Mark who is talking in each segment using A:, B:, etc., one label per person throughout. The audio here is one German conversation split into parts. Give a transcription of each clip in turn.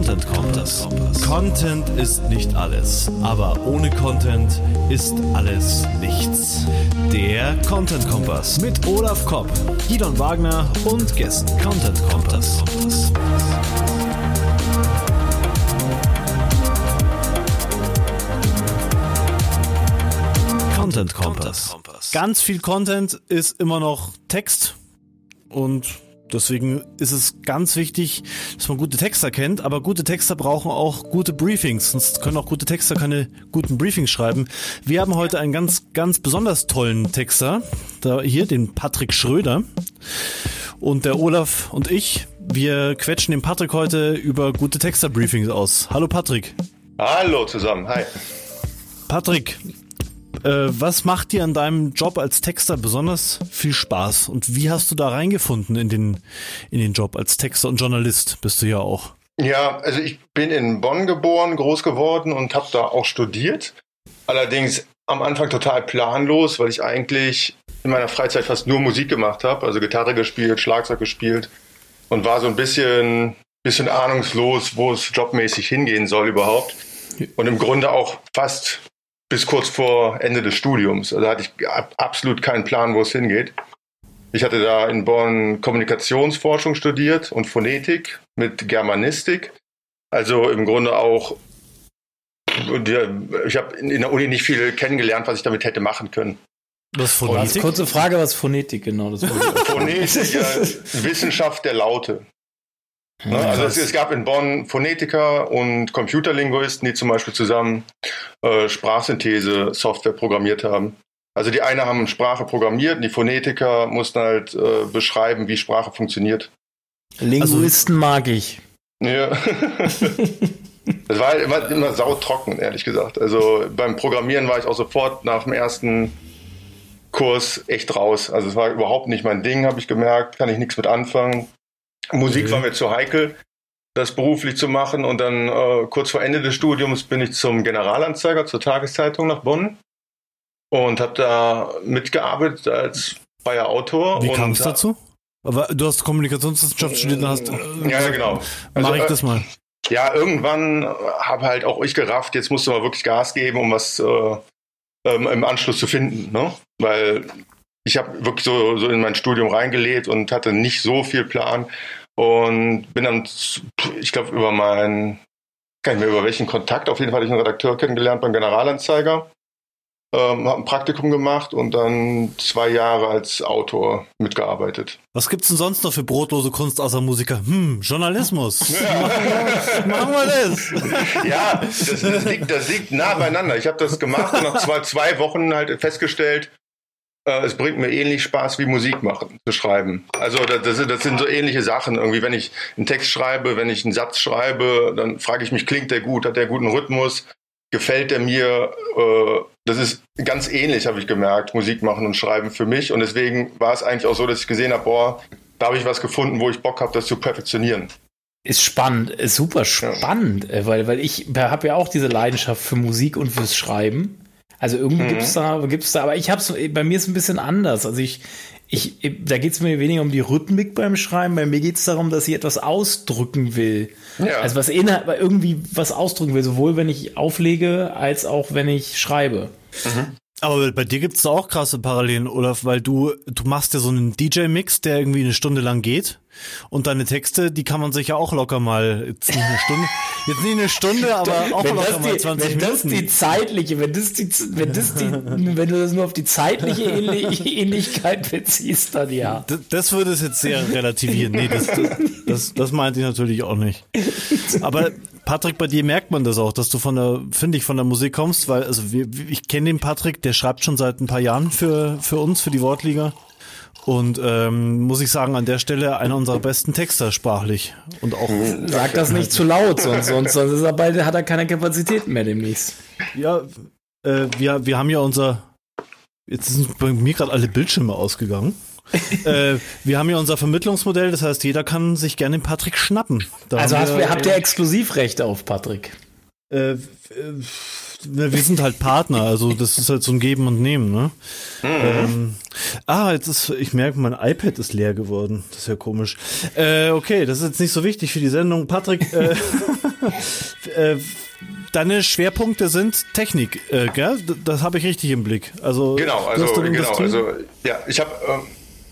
A: Content Kompass. Content ist nicht alles, aber ohne Content ist alles nichts. Der Content Kompass mit Olaf Kopp, Gidon Wagner und Gästen. Content Kompass. Content Kompass. Ganz viel Content ist immer noch Text und deswegen ist es ganz wichtig, dass man gute Texter kennt, aber gute Texter brauchen auch gute Briefings, sonst können auch gute Texter keine guten Briefings schreiben. Wir haben heute einen ganz, ganz besonders tollen Texter, da hier, den Patrick Schröder und der Olaf und ich, wir quetschen den Patrick heute über gute Texter-Briefings aus. Hallo Patrick.
B: Hallo zusammen, hi.
A: Patrick, äh, was macht dir an deinem Job als Texter besonders viel Spaß und wie hast du da reingefunden in den, in den Job als Texter und Journalist? Bist du ja auch.
B: Ja, also ich bin in Bonn geboren, groß geworden und habe da auch studiert. Allerdings am Anfang total planlos, weil ich eigentlich in meiner Freizeit fast nur Musik gemacht habe, also Gitarre gespielt, Schlagzeug gespielt und war so ein bisschen, bisschen ahnungslos, wo es jobmäßig hingehen soll überhaupt. Und im Grunde auch fast bis kurz vor Ende des Studiums. Also hatte ich absolut keinen Plan, wo es hingeht. Ich hatte da in Bonn Kommunikationsforschung studiert und Phonetik mit Germanistik. Also im Grunde auch, ich habe in der Uni nicht viel kennengelernt, was ich damit hätte machen können.
C: Was Phonetik? Kurze Frage, was Phonetik genau? Das
B: Phonetik, ja, Wissenschaft der Laute. Ne? Also es, es, gab in Bonn Phonetiker und Computerlinguisten, die zum Beispiel zusammen äh, Sprachsynthese-Software programmiert haben. Also die eine haben Sprache programmiert und die Phonetiker mussten halt äh, beschreiben, wie Sprache funktioniert.
C: Linguisten also, mag ich.
B: Ja. das war halt immer, immer sautrocken, ehrlich gesagt. Also beim Programmieren war ich auch sofort nach dem ersten Kurs echt raus. Also es war überhaupt nicht mein Ding, habe ich gemerkt, kann ich nichts mit anfangen. Musik mhm. war mir zu heikel, das beruflich zu machen. Und dann äh, kurz vor Ende des Studiums bin ich zum Generalanzeiger, zur Tageszeitung nach Bonn und habe da mitgearbeitet als freier Autor.
A: Wie kam es dazu? Aber du hast Kommunikationswissenschaft studiert und hast.
B: Äh, ja, ja, genau.
A: Also, Mach ich das mal.
B: Ja, irgendwann habe halt auch ich gerafft, jetzt musst du mal wirklich Gas geben, um was äh, ähm, im Anschluss zu finden. Ne? Weil ich habe wirklich so, so in mein Studium reingelegt und hatte nicht so viel Plan. Und bin dann, ich glaube, über meinen, kann ich mehr über welchen Kontakt, auf jeden Fall hatte ich einen Redakteur kennengelernt beim Generalanzeiger. Ähm, habe ein Praktikum gemacht und dann zwei Jahre als Autor mitgearbeitet.
A: Was gibt's denn sonst noch für brotlose Kunst außer Musiker? Hm, Journalismus. Ja. machen, wir, das.
B: Ja, das, das, liegt, das liegt nah beieinander. Ich habe das gemacht und nach zwei, zwei Wochen halt festgestellt, es bringt mir ähnlich Spaß wie Musik machen, zu schreiben. Also das, das, sind so ähnliche Sachen. Irgendwie, wenn ich einen Text schreibe, wenn ich einen Satz schreibe, dann frage ich mich, klingt der gut, hat der guten Rhythmus, gefällt der mir? Äh, das ist ganz ähnlich, habe ich gemerkt, Musik machen und schreiben für mich. Und deswegen war es eigentlich auch so, dass ich gesehen habe, boah, da habe ich was gefunden, wo ich Bock habe, das zu perfektionieren.
C: Ist spannend, ist super spannend, ja. weil, weil ich habe ja auch diese Leidenschaft für Musik und fürs Schreiben. Also irgendwie mhm. gibt's da, gibt's da, aber ich hab's, bei mir ist es ein bisschen anders. Also ich, ich, da geht's mir weniger um die Rhythmik beim Schreiben, bei mir geht's darum, dass ich etwas ausdrücken will. Ja. Also was inhalt, irgendwie was ausdrücken will, sowohl wenn ich auflege, als auch wenn ich schreibe.
A: Mhm. Aber bei dir gibt's da auch krasse Parallelen, Olaf, weil du, du machst ja so einen DJ-Mix, der irgendwie eine Stunde lang geht. Und deine Texte, die kann man sich ja auch locker mal, jetzt nicht eine Stunde, jetzt nicht eine Stunde, aber auch
C: wenn
A: locker
C: die,
A: mal 20
C: wenn
A: Minuten.
C: Wenn das die zeitliche, wenn das die, wenn das die, wenn du das nur auf die zeitliche Ähnlichkeit beziehst, dann ja.
A: Das, das würde es jetzt sehr relativieren. Nee, das, das, das, das meinte ich natürlich auch nicht. Aber Patrick, bei dir merkt man das auch, dass du von der, finde ich, von der Musik kommst, weil, also wir, ich kenne den Patrick, der schreibt schon seit ein paar Jahren für, für uns, für die Wortliga. Und ähm, muss ich sagen, an der Stelle einer unserer besten Texter sprachlich. Und auch.
C: Sag das nicht zu laut, sonst, sonst, sonst ist er bald, hat er keine Kapazitäten mehr demnächst.
A: Ja, äh, wir, wir haben ja unser. Jetzt sind bei mir gerade alle Bildschirme ausgegangen. äh, wir haben ja unser Vermittlungsmodell, das heißt, jeder kann sich gerne den Patrick schnappen.
C: Da also hast, wir, habt ihr Exklusivrechte auf Patrick?
A: Äh, äh wir sind halt Partner, also das ist halt so ein Geben und Nehmen, ne? Mhm. Ähm, ah, jetzt ist, ich merke, mein iPad ist leer geworden. Das ist ja komisch. Äh, okay, das ist jetzt nicht so wichtig für die Sendung. Patrick, äh, äh, deine Schwerpunkte sind Technik, äh, gell? Das habe ich richtig im Blick. Also
B: genau, also genau, also ja, ich habe ähm,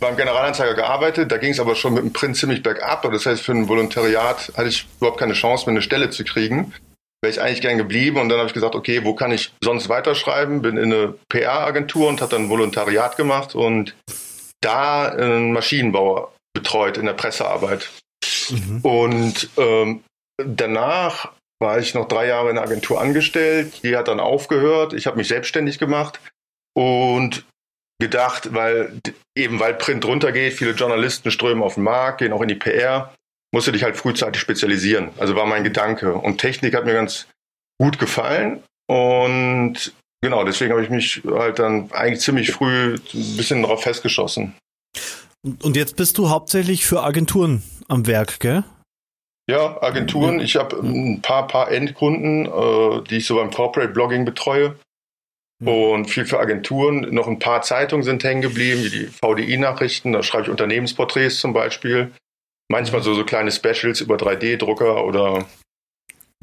B: beim Generalanzeiger gearbeitet, da ging es aber schon mit dem Print ziemlich bergab. Das heißt, für ein Volontariat hatte ich überhaupt keine Chance, mir eine Stelle zu kriegen. Wäre ich eigentlich gern geblieben und dann habe ich gesagt, okay, wo kann ich sonst weiterschreiben? Bin in eine PR-Agentur und habe dann Volontariat gemacht und da einen Maschinenbauer betreut in der Pressearbeit. Mhm. Und ähm, danach war ich noch drei Jahre in der Agentur angestellt. Die hat dann aufgehört. Ich habe mich selbstständig gemacht und gedacht, weil eben weil Print runtergeht, viele Journalisten strömen auf den Markt, gehen auch in die PR, musst du dich halt frühzeitig spezialisieren. Also war mein Gedanke. Und Technik hat mir ganz gut gefallen. Und genau, deswegen habe ich mich halt dann eigentlich ziemlich früh ein bisschen darauf festgeschossen.
A: Und jetzt bist du hauptsächlich für Agenturen am Werk, gell?
B: Ja, Agenturen. Ich habe ein paar, paar Endkunden, äh, die ich so beim Corporate Blogging betreue. Mhm. Und viel für Agenturen. Noch ein paar Zeitungen sind hängen geblieben, wie die VDI-Nachrichten. Da schreibe ich Unternehmensporträts zum Beispiel. Manchmal so, so kleine Specials über 3D-Drucker oder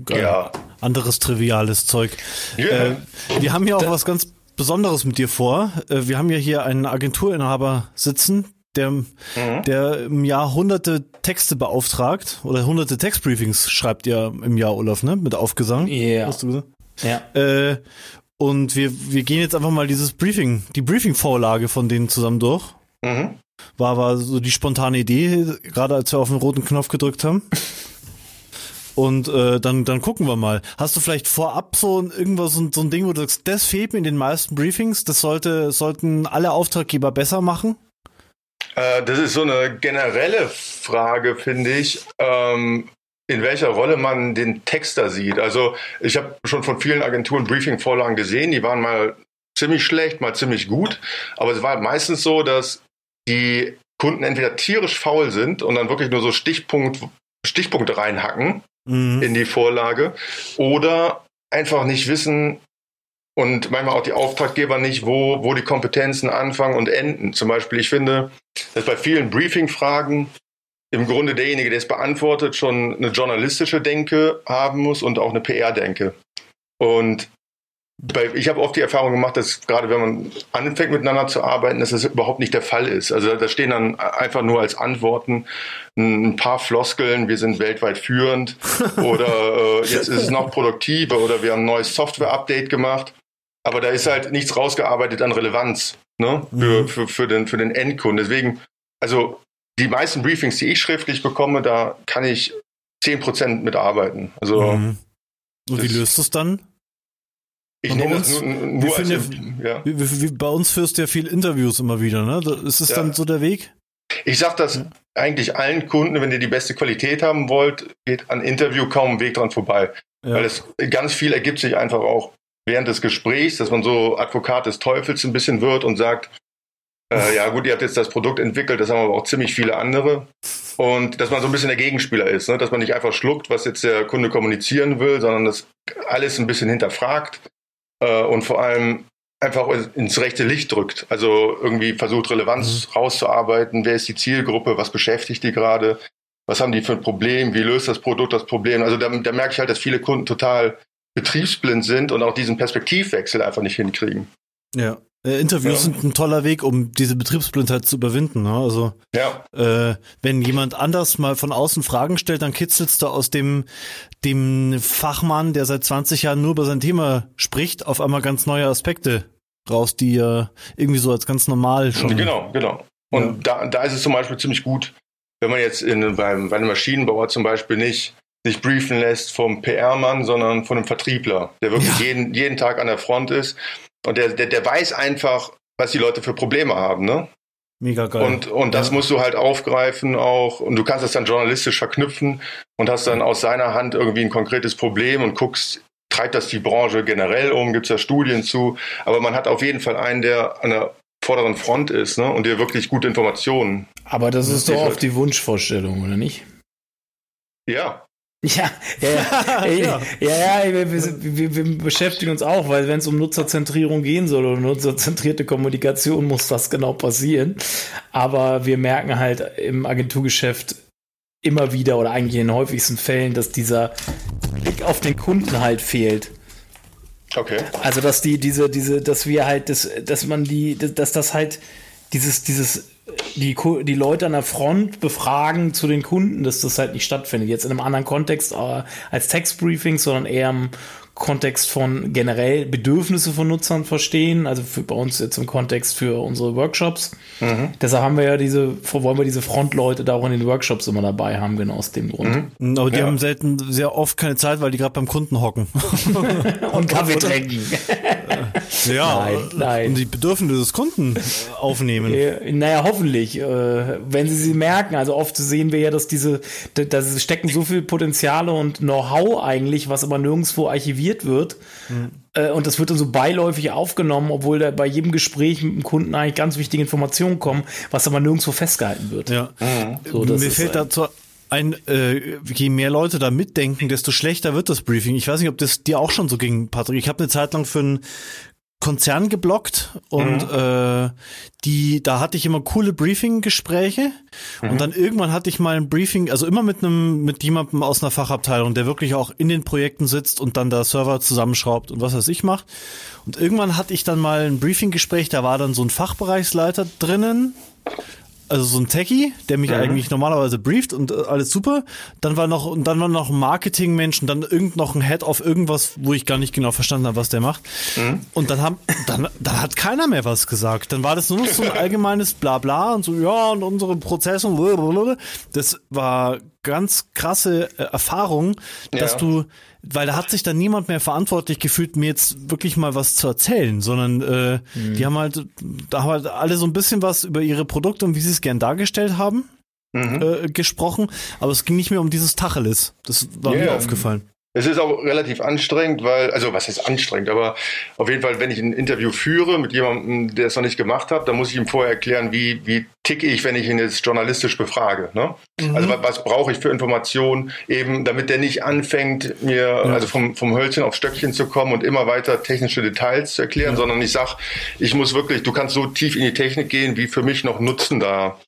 A: Geil. ja. anderes triviales Zeug. Yeah. Äh, wir haben hier auch was ganz Besonderes mit dir vor. Äh, wir haben ja hier einen Agenturinhaber sitzen, der, mhm. der im Jahr hunderte Texte beauftragt oder hunderte Textbriefings schreibt ihr im Jahr, Olaf, ne? Mit Aufgesang.
C: Ja. Yeah. Hast du gesagt?
A: Ja. Äh, und wir, wir gehen jetzt einfach mal dieses Briefing, die Briefing-Vorlage von denen zusammen durch. Mhm. War, war so die spontane Idee, gerade als wir auf den roten Knopf gedrückt haben. Und äh, dann, dann gucken wir mal. Hast du vielleicht vorab so irgendwas, so, so ein Ding, wo du sagst, das fehlt mir in den meisten Briefings, das sollte, sollten alle Auftraggeber besser machen?
B: Äh, das ist so eine generelle Frage, finde ich. Ähm, in welcher Rolle man den Texter sieht. Also ich habe schon von vielen Agenturen Briefing-Vorlagen gesehen, die waren mal ziemlich schlecht, mal ziemlich gut, aber es war meistens so, dass die Kunden entweder tierisch faul sind und dann wirklich nur so Stichpunkt, Stichpunkte reinhacken mhm. in die Vorlage oder einfach nicht wissen und manchmal auch die Auftraggeber nicht, wo, wo die Kompetenzen anfangen und enden. Zum Beispiel, ich finde, dass bei vielen Briefing-Fragen im Grunde derjenige, der es beantwortet, schon eine journalistische Denke haben muss und auch eine PR-Denke. Und bei, ich habe oft die Erfahrung gemacht, dass gerade wenn man anfängt miteinander zu arbeiten, dass das überhaupt nicht der Fall ist. Also da stehen dann einfach nur als Antworten ein paar Floskeln, wir sind weltweit führend oder äh, jetzt ist es noch produktiver oder wir haben ein neues Software-Update gemacht. Aber da ist halt nichts rausgearbeitet an Relevanz ne? für, mhm. für, für, den, für den Endkunden. Deswegen, also die meisten Briefings, die ich schriftlich bekomme, da kann ich 10% mitarbeiten. Also, mhm.
A: Und wie löst du es dann?
B: Ich nehme das nur, nur
A: als, ja. wie, wie, wie, bei uns führst du ja viel Interviews immer wieder, ne? Ist es ja. dann so der Weg?
B: Ich sage das ja. eigentlich allen Kunden, wenn ihr die beste Qualität haben wollt, geht an Interview kaum ein Weg dran vorbei. Weil es ganz viel ergibt sich einfach auch während des Gesprächs, dass man so Advokat des Teufels ein bisschen wird und sagt, äh, ja gut, ihr habt jetzt das Produkt entwickelt, das haben aber auch ziemlich viele andere. Und dass man so ein bisschen der Gegenspieler ist, ne? dass man nicht einfach schluckt, was jetzt der Kunde kommunizieren will, sondern das alles ein bisschen hinterfragt äh, und vor allem einfach ins rechte Licht drückt. Also irgendwie versucht, Relevanz mhm. rauszuarbeiten. Wer ist die Zielgruppe? Was beschäftigt die gerade? Was haben die für ein Problem? Wie löst das Produkt das Problem? Also da, da merke ich halt, dass viele Kunden total betriebsblind sind und auch diesen Perspektivwechsel einfach nicht hinkriegen.
A: Ja. Äh, Interviews ja. sind ein toller Weg, um diese Betriebsblindheit zu überwinden. Ne? Also ja. äh, wenn jemand anders mal von außen Fragen stellt, dann kitzelst du aus dem dem Fachmann, der seit 20 Jahren nur über sein Thema spricht, auf einmal ganz neue Aspekte raus, die ja irgendwie so als ganz normal schon.
B: Genau, genau. Und ja. da, da ist es zum Beispiel ziemlich gut, wenn man jetzt in, beim, bei einem Maschinenbauer zum Beispiel nicht sich briefen lässt vom PR-Mann, sondern von einem Vertriebler, der wirklich ja. jeden, jeden Tag an der Front ist und der, der, der weiß einfach, was die Leute für Probleme haben, ne?
A: Mega geil.
B: Und, und das ja. musst du halt aufgreifen auch. Und du kannst das dann journalistisch verknüpfen und hast dann aus seiner Hand irgendwie ein konkretes Problem und guckst, treibt das die Branche generell um, gibt es da Studien zu. Aber man hat auf jeden Fall einen, der an der vorderen Front ist ne? und dir wirklich gute Informationen.
C: Aber das ist doch oft die Wunschvorstellung, oder nicht?
B: Ja,
C: Ja, ja, ja, ja, ja, ja wir, wir, wir, beschäftigen uns auch, weil wenn es um Nutzerzentrierung gehen soll oder nutzerzentrierte Kommunikation, muss das genau passieren. Aber wir merken halt im Agenturgeschäft immer wieder oder eigentlich in den häufigsten Fällen, dass dieser Blick auf den Kunden halt fehlt.
B: Okay.
C: Also dass die diese diese dass wir halt das dass man die dass das halt dieses dieses die, die Leute an der Front befragen zu den Kunden, dass das halt nicht stattfindet. Jetzt in einem anderen Kontext äh, als Textbriefing, sondern eher im Kontext von generell Bedürfnisse von Nutzern verstehen, also für, bei uns jetzt im Kontext für unsere Workshops. Mhm. Deshalb haben wir ja diese, wollen wir diese Frontleute da auch in den Workshops immer dabei haben, genau aus dem Grund.
A: Mhm. Aber die ja. haben selten, sehr oft keine Zeit, weil die gerade beim Kunden hocken.
C: und Kaffee trinken.
A: Ja, nein, nein. und die Bedürfnisse des Kunden aufnehmen.
C: Naja, hoffentlich. Äh, wenn sie sie merken, also oft sehen wir ja, dass diese, da stecken so viel Potenziale und Know-how eigentlich, was aber nirgendwo archiviert wird. Mhm. Äh, und das wird dann so beiläufig aufgenommen, obwohl da bei jedem Gespräch mit dem Kunden eigentlich ganz wichtige Informationen kommen, was aber nirgendwo festgehalten wird.
A: Ja. Mhm. So, Mir fällt dazu ein, äh, je mehr Leute da mitdenken, desto schlechter wird das Briefing. Ich weiß nicht, ob das dir auch schon so ging, Patrick. Ich habe eine Zeit lang für ein Konzern geblockt und mhm. äh, die, da hatte ich immer coole Briefing-Gespräche mhm. und dann irgendwann hatte ich mal ein Briefing, also immer mit einem, mit jemandem aus einer Fachabteilung, der wirklich auch in den Projekten sitzt und dann da Server zusammenschraubt und was weiß ich macht. Und irgendwann hatte ich dann mal ein Briefing-Gespräch, da war dann so ein Fachbereichsleiter drinnen, also so ein Techie, der mich mhm. eigentlich normalerweise brieft und äh, alles super. Dann war noch und dann war noch ein Marketingmensch und dann irgend noch ein Head auf irgendwas, wo ich gar nicht genau verstanden habe, was der macht. Mhm. Und dann haben dann, dann hat keiner mehr was gesagt. Dann war das nur noch so ein allgemeines Blabla und so ja und unsere Prozesse und das war ganz krasse äh, Erfahrung, dass ja. du weil da hat sich dann niemand mehr verantwortlich gefühlt, mir jetzt wirklich mal was zu erzählen, sondern äh, mhm. die haben halt, da haben halt alle so ein bisschen was über ihre Produkte und wie sie es gern dargestellt haben mhm. äh, gesprochen, aber es ging nicht mehr um dieses Tacheles. Das war yeah. mir aufgefallen.
B: Es ist auch relativ anstrengend, weil, also was ist anstrengend, aber auf jeden Fall, wenn ich ein Interview führe mit jemandem, der es noch nicht gemacht hat, dann muss ich ihm vorher erklären, wie, wie ticke ich, wenn ich ihn jetzt journalistisch befrage. Ne? Mhm. Also was, was brauche ich für Informationen, eben damit der nicht anfängt, mir ja. also vom, vom Hölzchen aufs Stöckchen zu kommen und immer weiter technische Details zu erklären, ja. sondern ich sag, ich muss wirklich, du kannst so tief in die Technik gehen, wie für mich noch Nutzen da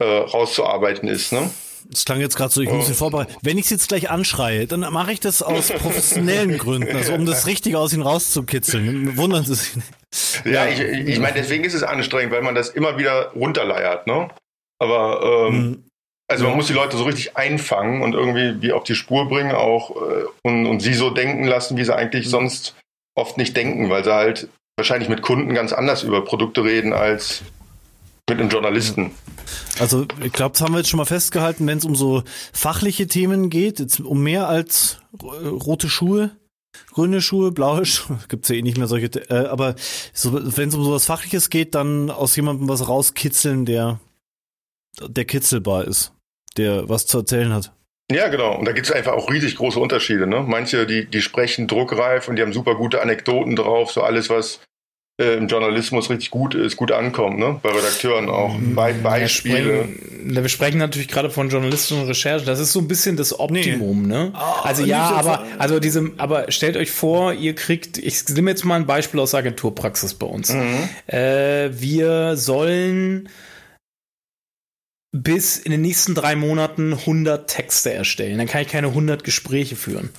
B: äh, rauszuarbeiten ist. Ne?
A: Das klang jetzt gerade so, ich muss ihn vorbereiten. Wenn ich es jetzt gleich anschreie, dann mache ich das aus professionellen Gründen, also um das Richtige aus ihm rauszukitzeln. Wundern Sie sich nicht.
B: Ja, ich, ich meine, deswegen ist es anstrengend, weil man das immer wieder runterleiert, ne? Aber ähm, mhm. also man muss die Leute so richtig einfangen und irgendwie wie auf die Spur bringen auch äh, und, und sie so denken lassen, wie sie eigentlich mhm. sonst oft nicht denken, weil sie halt wahrscheinlich mit Kunden ganz anders über Produkte reden als mit einem Journalisten.
A: Also ich glaube, das haben wir jetzt schon mal festgehalten, wenn es um so fachliche Themen geht, jetzt um mehr als rote Schuhe, grüne Schuhe, blaue Schuhe, gibt's ja eh nicht mehr solche, äh, aber so, wenn es um sowas Fachliches geht, dann aus jemandem was rauskitzeln, der, der kitzelbar ist, der was zu erzählen hat.
B: Ja, genau. Und da gibt es einfach auch riesig große Unterschiede. Ne? Manche, die, die sprechen druckreif und die haben super gute Anekdoten drauf, so alles, was äh, im Journalismus richtig gut ist, gut ankommt, ne? bei Redakteuren auch. Mhm. Be Beispiele.
C: Wir sprechen, natürlich gerade von Journalisten und Recherche. Das ist so ein bisschen das Optimum, nee. ne? Oh, also ja, aber also diese, aber stellt euch vor, ihr kriegt, ich nehme jetzt mal ein Beispiel aus Agenturpraxis bei uns. Mhm. Äh, wir sollen bis in den nächsten drei Monaten 100 Texte erstellen. Dann kann ich keine 100 Gespräche führen.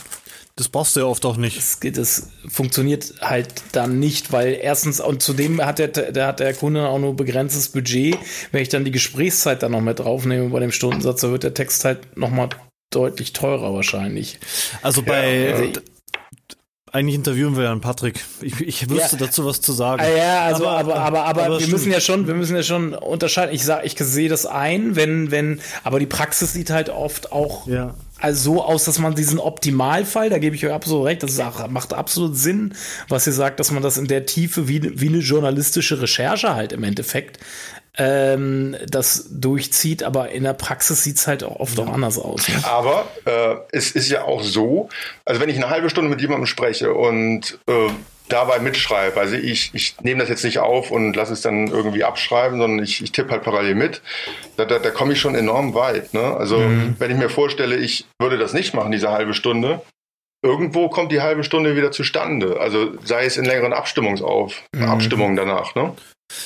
A: Das brauchst du ja oft auch nicht.
C: Das, das, funktioniert halt dann nicht, weil erstens, und zudem hat der, der, hat der Kunde auch nur begrenztes Budget. Wenn ich dann die Gesprächszeit dann noch mit draufnehme bei dem Stundensatz, dann wird der Text halt nochmal deutlich teurer wahrscheinlich.
A: Also bei, ja, also eigentlich interviewen wir ja einen Patrick. Ich, ich wüsste ja. dazu was zu sagen.
C: Ah, ja, also aber aber aber, aber wir stimmt. müssen ja schon, wir müssen ja schon unterscheiden. Ich sag, ich sehe das ein, wenn wenn, aber die Praxis sieht halt oft auch ja also so aus, dass man diesen Optimalfall, da gebe ich euch absolut recht, das auch, macht absolut Sinn, was ihr sagt, dass man das in der Tiefe wie, wie eine journalistische Recherche halt im Endeffekt ähm, das durchzieht, aber in der Praxis sieht es halt auch oft ja. auch anders aus.
B: Ne? Aber äh, es ist ja auch so, also wenn ich eine halbe Stunde mit jemandem spreche und äh, dabei mitschreibe. Also ich, ich nehme das jetzt nicht auf und lasse es dann irgendwie abschreiben, sondern ich, ich tippe halt parallel mit. Da, da, da komme ich schon enorm weit. Ne? Also mhm. wenn ich mir vorstelle, ich würde das nicht machen, diese halbe Stunde, irgendwo kommt die halbe Stunde wieder zustande. Also sei es in längeren Abstimmungsauf, mhm. Abstimmungen danach. Ne?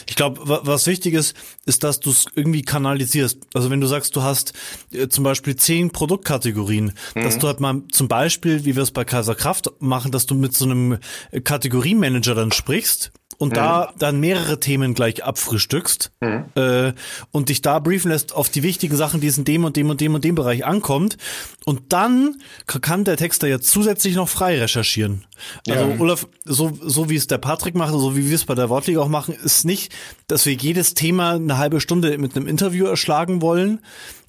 A: Ich glaube, was wichtig ist, ist, dass du es irgendwie kanalisierst. Also wenn du sagst, du hast äh, zum Beispiel zehn Produktkategorien, mhm. dass du halt mal zum Beispiel, wie wir es bei Kaiser Kraft machen, dass du mit so einem Kategoriemanager dann sprichst und mhm. da dann mehrere Themen gleich abfrühstückst mhm. äh, und dich da briefen lässt auf die wichtigen Sachen, die es in dem und dem und dem und dem Bereich ankommt. Und dann kann der Texter ja zusätzlich noch frei recherchieren. Also ja. Olaf, so, so wie es der Patrick macht, so wie wir es bei der Wortliga auch machen, ist nicht, dass wir jedes Thema eine halbe Stunde mit einem Interview erschlagen wollen.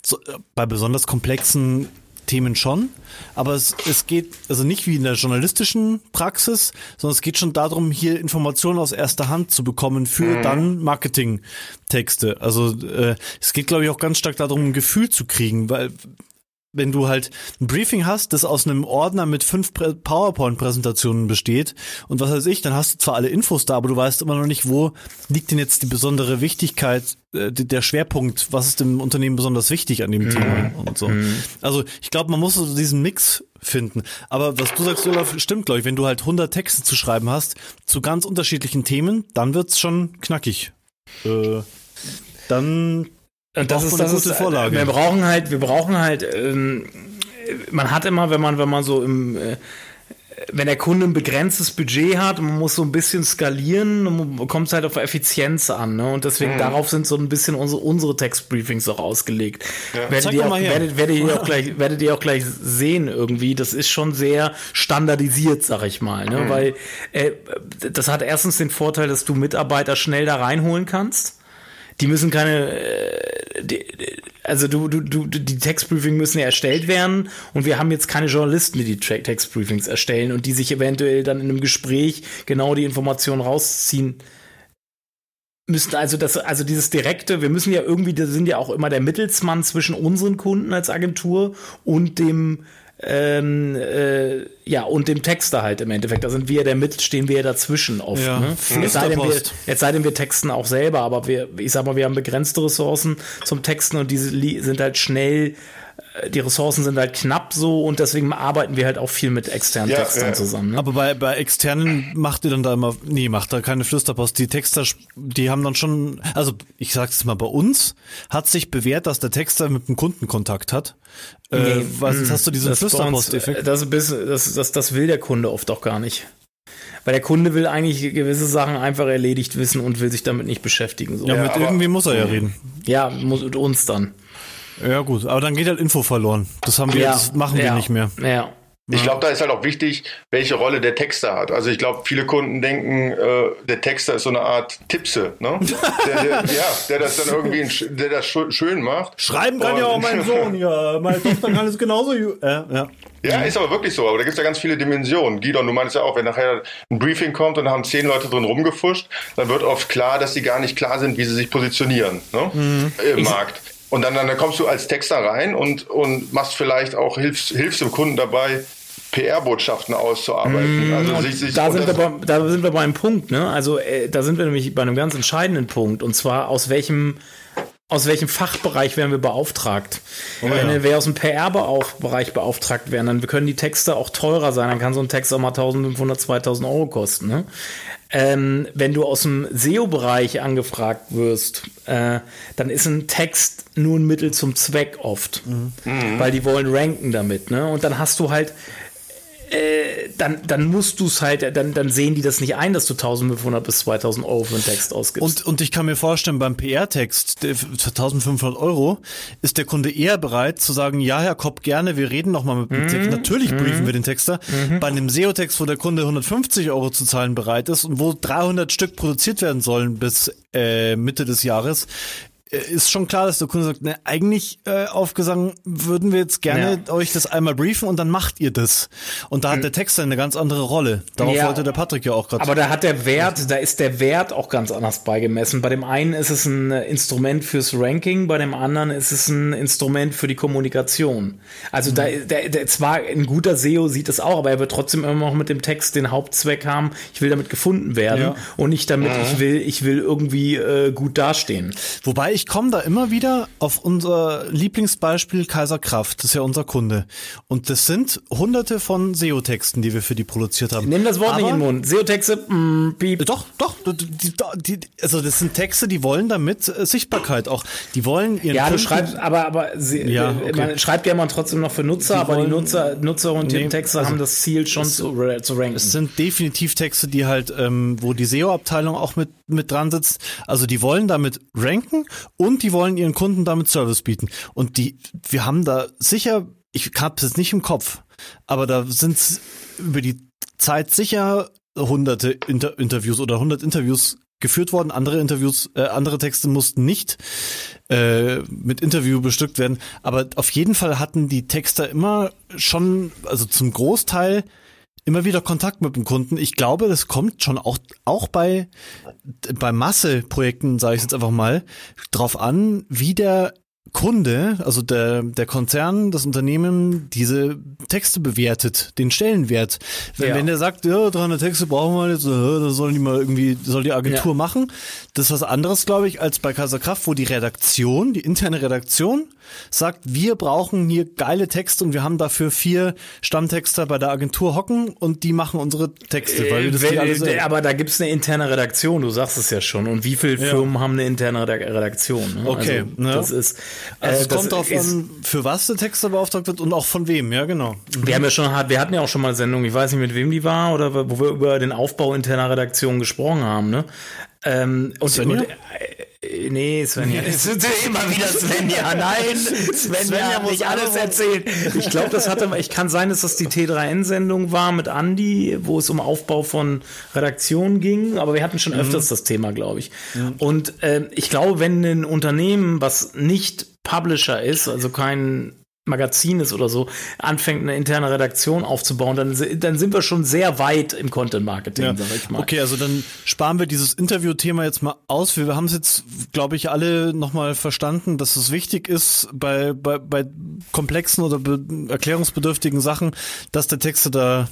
A: So, äh, bei besonders komplexen Themen schon, aber es, es geht also nicht wie in der journalistischen Praxis, sondern es geht schon darum, hier Informationen aus erster Hand zu bekommen für mhm. dann Marketingtexte. Also äh, es geht, glaube ich, auch ganz stark darum, ein Gefühl zu kriegen, weil wenn du halt ein Briefing hast, das aus einem Ordner mit fünf PowerPoint-Präsentationen besteht und was weiß ich, dann hast du zwar alle Infos da, aber du weißt immer noch nicht, wo liegt denn jetzt die besondere Wichtigkeit, äh, der Schwerpunkt, was ist dem Unternehmen besonders wichtig an dem mhm. Thema und so. Mhm. Also ich glaube, man muss so diesen Mix finden. Aber was du sagst, Olaf, stimmt, glaube ich. Wenn du halt 100 Texte zu schreiben hast zu ganz unterschiedlichen Themen, dann wird's schon knackig. Äh, dann
C: und das ist das gute ist, Vorlage. Wir brauchen halt, wir brauchen halt, ähm, man hat immer, wenn man, wenn man so im äh, wenn der Kunde ein begrenztes Budget hat, man muss so ein bisschen skalieren, kommt es halt auf Effizienz an. Ne? Und deswegen mhm. darauf sind so ein bisschen unsere, unsere Textbriefings auch ausgelegt. Ja. Werdet, ihr auch, werdet, werdet, ihr auch gleich, werdet ihr auch gleich sehen irgendwie. Das ist schon sehr standardisiert, sag ich mal. Ne? Mhm. Weil äh, das hat erstens den Vorteil, dass du Mitarbeiter schnell da reinholen kannst die müssen keine, äh, die, also du, du, du, die Textbriefings müssen ja erstellt werden und wir haben jetzt keine Journalisten, die die Textbriefings erstellen und die sich eventuell dann in einem Gespräch genau die Informationen rausziehen müssten also das also dieses direkte wir müssen ja irgendwie das sind ja auch immer der Mittelsmann zwischen unseren Kunden als Agentur und dem ähm, äh, ja, und dem Texter halt im Endeffekt. Da sind wir der mit, stehen wir dazwischen oft. Ja, ne? jetzt, sei denn wir, jetzt sei denn wir texten auch selber, aber wir, ich sag mal, wir haben begrenzte Ressourcen zum Texten und diese sind halt schnell die Ressourcen sind halt knapp so und deswegen arbeiten wir halt auch viel mit externen ja, Textern ja. zusammen. Ne?
A: Aber bei, bei externen macht ihr dann da immer, nee, macht da keine Flüsterpost. Die Texter, die haben dann schon, also ich sag's mal, bei uns hat sich bewährt, dass der Texter mit dem Kunden Kontakt hat. Äh, nee, äh, weil sonst hast du diesen Flüsterpost-Effekt.
C: Das, das, das, das will der Kunde oft auch gar nicht. Weil der Kunde will eigentlich gewisse Sachen einfach erledigt wissen und will sich damit nicht beschäftigen. So.
A: Ja, mit irgendwie muss er ja reden.
C: Ja, muss mit uns dann.
A: Ja, gut, aber dann geht halt Info verloren. Das haben wir, ja, das machen wir
C: ja,
A: nicht mehr.
C: Ja.
B: Ich glaube, da ist halt auch wichtig, welche Rolle der Texter hat. Also ich glaube, viele Kunden denken, äh, der Texter ist so eine Art Tippse, ne? der, der, ja, der das dann irgendwie, der das schön macht.
A: Schreiben kann Und, ja auch mein Sohn, ja. Meine Tochter kann es genauso. Äh, ja.
B: Ja, ist aber wirklich so. Aber da gibt es ja ganz viele Dimensionen. Gidon, du meinst ja auch, wenn nachher ein Briefing kommt und da haben zehn Leute drin rumgefuscht, dann wird oft klar, dass sie gar nicht klar sind, wie sie sich positionieren ne? Mhm. im ich Markt. Und dann, dann kommst du als Texter rein und, und machst vielleicht auch, hilfst, hilfst dem Kunden dabei, PR-Botschaften auszuarbeiten.
C: Mm, also sich, sich da, sind wir bei, da sind wir bei einem Punkt, ne? Also äh, da sind wir nämlich bei einem ganz entscheidenden Punkt. Und zwar aus welchem aus welchem Fachbereich werden wir beauftragt? Oh, Wenn ja. wir aus dem PR-Bereich beauftragt werden, dann können die Texte auch teurer sein. Dann kann so ein Text auch mal 1500, 2000 Euro kosten. Ne? Ähm, wenn du aus dem SEO-Bereich angefragt wirst, äh, dann ist ein Text nur ein Mittel zum Zweck oft, mhm. weil die wollen ranken damit. Ne? Und dann hast du halt äh, dann, dann musst du es halt, dann, dann sehen die das nicht ein, dass du 1500 bis 2000 Euro für einen Text ausgibst.
A: Und, und ich kann mir vorstellen, beim PR-Text für 1500 Euro ist der Kunde eher bereit zu sagen, ja, Herr Kopp, gerne, wir reden nochmal mit dem mhm. Text. Natürlich mhm. briefen wir den Texter. Mhm. Bei einem SEO-Text, wo der Kunde 150 Euro zu zahlen bereit ist und wo 300 Stück produziert werden sollen bis äh, Mitte des Jahres, ist schon klar, dass der Kunde sagt, ne, eigentlich äh, aufgesagt würden wir jetzt gerne ja. euch das einmal briefen und dann macht ihr das. Und da hat mhm. der Text eine ganz andere Rolle. Darauf ja, wollte der Patrick ja auch gerade.
C: Aber da hat der Wert, da ist der Wert auch ganz anders beigemessen. Bei dem einen ist es ein Instrument fürs Ranking, bei dem anderen ist es ein Instrument für die Kommunikation. Also mhm. da, der, der, zwar ein guter SEO sieht es auch, aber er wird trotzdem immer noch mit dem Text den Hauptzweck haben, ich will damit gefunden werden ja. und nicht damit, mhm. ich will, ich will irgendwie äh, gut dastehen.
A: Wobei ich komme da immer wieder auf unser Lieblingsbeispiel Kaiser Kraft. Das ist ja unser Kunde. Und das sind hunderte von SEO-Texten, die wir für die produziert haben.
C: Nimm das Wort Aber, nicht in den Mund. SEO-Texte, mm,
A: piep. Doch, doch. Die, die, also das sind Texte, die wollen damit äh, Sichtbarkeit auch. Die wollen
C: ihren Ja, Kunden, du schreibst, aber, aber sie, ja, äh, okay. man schreibt ja immer trotzdem noch für Nutzer, die aber wollen, die Nutzer, nutzerorientierten nee, Texte also haben das Ziel schon es, zu, zu ranken.
A: Es sind definitiv Texte, die halt, ähm, wo die SEO-Abteilung auch mit, mit dran sitzt. Also die wollen damit ranken und die wollen ihren Kunden damit Service bieten. Und die, wir haben da sicher, ich habe es jetzt nicht im Kopf, aber da sind über die Zeit sicher hunderte Inter Interviews oder hundert Interviews geführt worden. Andere Interviews, äh, andere Texte mussten nicht äh, mit Interview bestückt werden. Aber auf jeden Fall hatten die Texter immer schon, also zum Großteil immer wieder Kontakt mit dem Kunden. Ich glaube, das kommt schon auch, auch bei, bei Masseprojekten, sage ich jetzt einfach mal, drauf an, wie der Kunde, also der, der Konzern, das Unternehmen, diese Texte bewertet, den Stellenwert. Wenn, ja. wenn der sagt, ja, 300 Texte brauchen wir jetzt, das sollen die mal irgendwie, soll die Agentur ja. machen. Das ist was anderes, glaube ich, als bei Kaiser Kraft, wo die Redaktion, die interne Redaktion sagt, wir brauchen hier geile Texte und wir haben dafür vier Stammtexter bei der Agentur hocken und die machen unsere Texte. Weil wir das
C: äh, alles aber da gibt's eine interne Redaktion, du sagst es ja schon. Und wie viele Firmen ja. haben eine interne Redaktion?
A: Ne? Okay. Also, das ist. Also äh, es kommt darauf an, für was der Texter beauftragt wird und auch von wem, ja genau.
C: Wir haben ja schon, wir hatten ja auch schon mal Sendungen, ich weiß nicht mit wem die war oder wo wir über den Aufbau interner Redaktion gesprochen haben, ne? Ähm, und, Svenja? und äh, nee, Svenja. Es ist immer wieder Svenja. Nein, Svenja, Svenja muss nicht alles erzählen. Ich glaube, das hatte, ich kann sein, dass das die T3N-Sendung war mit Andy, wo es um Aufbau von Redaktionen ging, aber wir hatten schon mhm. öfters das Thema, glaube ich. Mhm. Und äh, ich glaube, wenn ein Unternehmen, was nicht Publisher ist, also kein Magazin ist oder so, anfängt eine interne Redaktion aufzubauen, dann, dann sind wir schon sehr weit im Content Marketing, ja. sag ich mal.
A: Okay, also dann sparen wir dieses Interview-Thema jetzt mal aus. Wir haben es jetzt, glaube ich, alle nochmal verstanden, dass es wichtig ist bei, bei, bei komplexen oder erklärungsbedürftigen Sachen, dass der Texter da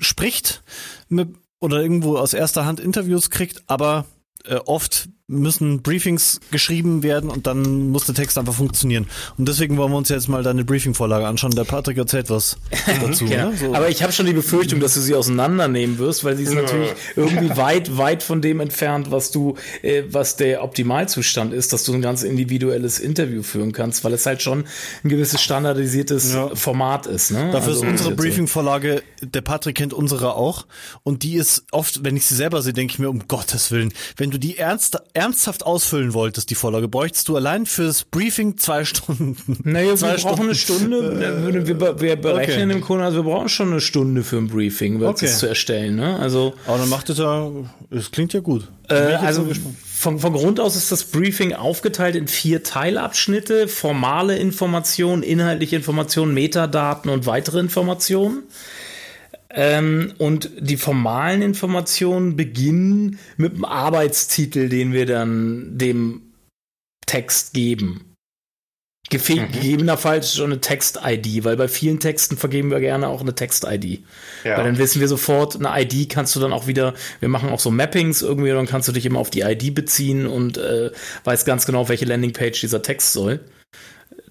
A: spricht mit, oder irgendwo aus erster Hand Interviews kriegt, aber äh, oft müssen Briefings geschrieben werden und dann muss der Text einfach funktionieren. Und deswegen wollen wir uns jetzt mal deine Briefing-Vorlage anschauen. Der Patrick erzählt was dazu.
C: genau.
A: ne?
C: so. Aber ich habe schon die Befürchtung, dass du sie auseinandernehmen wirst, weil sie ist natürlich irgendwie weit, weit von dem entfernt, was du, äh, was der Optimalzustand ist, dass du ein ganz individuelles Interview führen kannst, weil es halt schon ein gewisses standardisiertes ja. Format ist. Ne?
A: Dafür also, ist unsere Briefing-Vorlage, der Patrick kennt unsere auch und die ist oft, wenn ich sie selber sehe, denke ich mir, um Gottes Willen, wenn du die ernst ernsthaft ausfüllen wolltest, die Vorlage, bräuchtest du allein fürs Briefing zwei Stunden.
C: Naja, zwei wir brauchen eine Stunde. Wir, wir berechnen okay. dem Kunden, also wir brauchen schon eine Stunde für ein Briefing, okay. das zu erstellen. Ne? Also,
A: Aber dann macht es ja, es klingt ja gut.
C: Äh, also von, von Grund aus ist das Briefing aufgeteilt in vier Teilabschnitte. Formale Informationen, inhaltliche Informationen, Metadaten und weitere Informationen. Ähm, und die formalen Informationen beginnen mit dem Arbeitstitel, den wir dann dem Text geben. Gefe mhm. Gegebenenfalls schon eine Text-ID, weil bei vielen Texten vergeben wir gerne auch eine Text-ID. Ja. Weil dann wissen wir sofort, eine ID kannst du dann auch wieder, wir machen auch so Mappings irgendwie, dann kannst du dich immer auf die ID beziehen und äh, weißt ganz genau, auf welche Landingpage dieser Text soll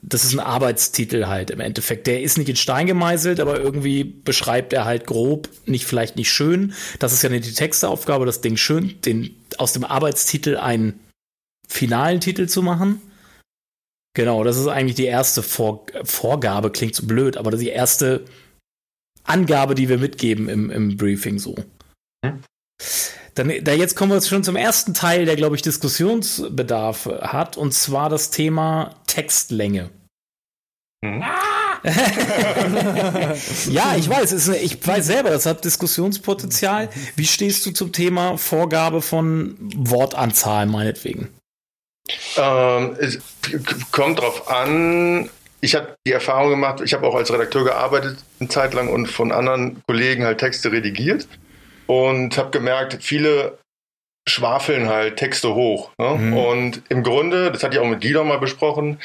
C: das ist ein Arbeitstitel halt im Endeffekt. Der ist nicht in Stein gemeißelt, aber irgendwie beschreibt er halt grob, nicht vielleicht nicht schön. Das ist ja nicht die Texteaufgabe, das Ding schön, den aus dem Arbeitstitel einen finalen Titel zu machen. Genau, das ist eigentlich die erste Vor Vorgabe, klingt so blöd, aber die erste Angabe, die wir mitgeben im, im Briefing so. Hm? Dann, da jetzt kommen wir schon zum ersten Teil, der, glaube ich, Diskussionsbedarf hat, und zwar das Thema Textlänge. Hm? ja, ich weiß, ich weiß selber, das hat Diskussionspotenzial. Wie stehst du zum Thema Vorgabe von Wortanzahl meinetwegen?
B: Ähm, es kommt drauf an. Ich habe die Erfahrung gemacht, ich habe auch als Redakteur gearbeitet eine Zeit lang und von anderen Kollegen halt Texte redigiert und habe gemerkt, viele schwafeln halt Texte hoch. Ne? Mhm. Und im Grunde, das hatte ich auch mit Guido mal besprochen,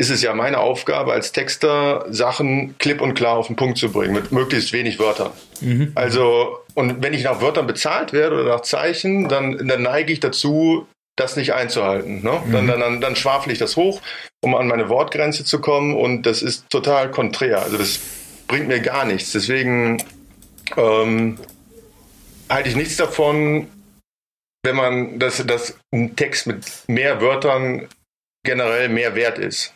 B: ist es ja meine Aufgabe als Texter, Sachen klipp und klar auf den Punkt zu bringen, mit möglichst wenig Wörtern. Mhm. Also, und wenn ich nach Wörtern bezahlt werde oder nach Zeichen, dann, dann neige ich dazu, das nicht einzuhalten. Ne? Mhm. Dann, dann, dann schwafel ich das hoch, um an meine Wortgrenze zu kommen und das ist total konträr. Also das bringt mir gar nichts. Deswegen ähm, halte ich nichts davon, wenn man, dass, dass ein Text mit mehr Wörtern generell mehr wert ist.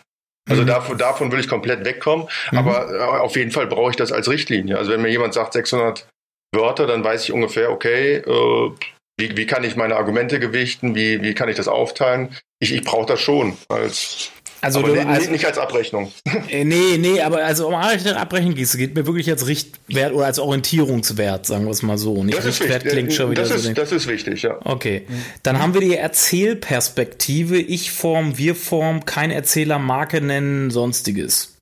B: Also mhm. davon, davon will ich komplett wegkommen. Mhm. Aber äh, auf jeden Fall brauche ich das als Richtlinie. Also wenn mir jemand sagt 600 Wörter, dann weiß ich ungefähr, okay, äh, wie, wie kann ich meine Argumente gewichten? Wie, wie kann ich das aufteilen? Ich, ich brauche das schon als
C: also, aber du, also nicht als Abrechnung. Äh, nee, nee, aber also um Abrechnung gehst, geht mir wirklich als Richtwert oder als Orientierungswert, sagen wir es mal so.
B: Nicht das Richtwert klingt schon wieder das so. Ist, das ist wichtig, ja.
C: Okay. Dann haben wir die Erzählperspektive, Ich-Form, Wir-Form, kein Erzähler, Marke nennen, sonstiges.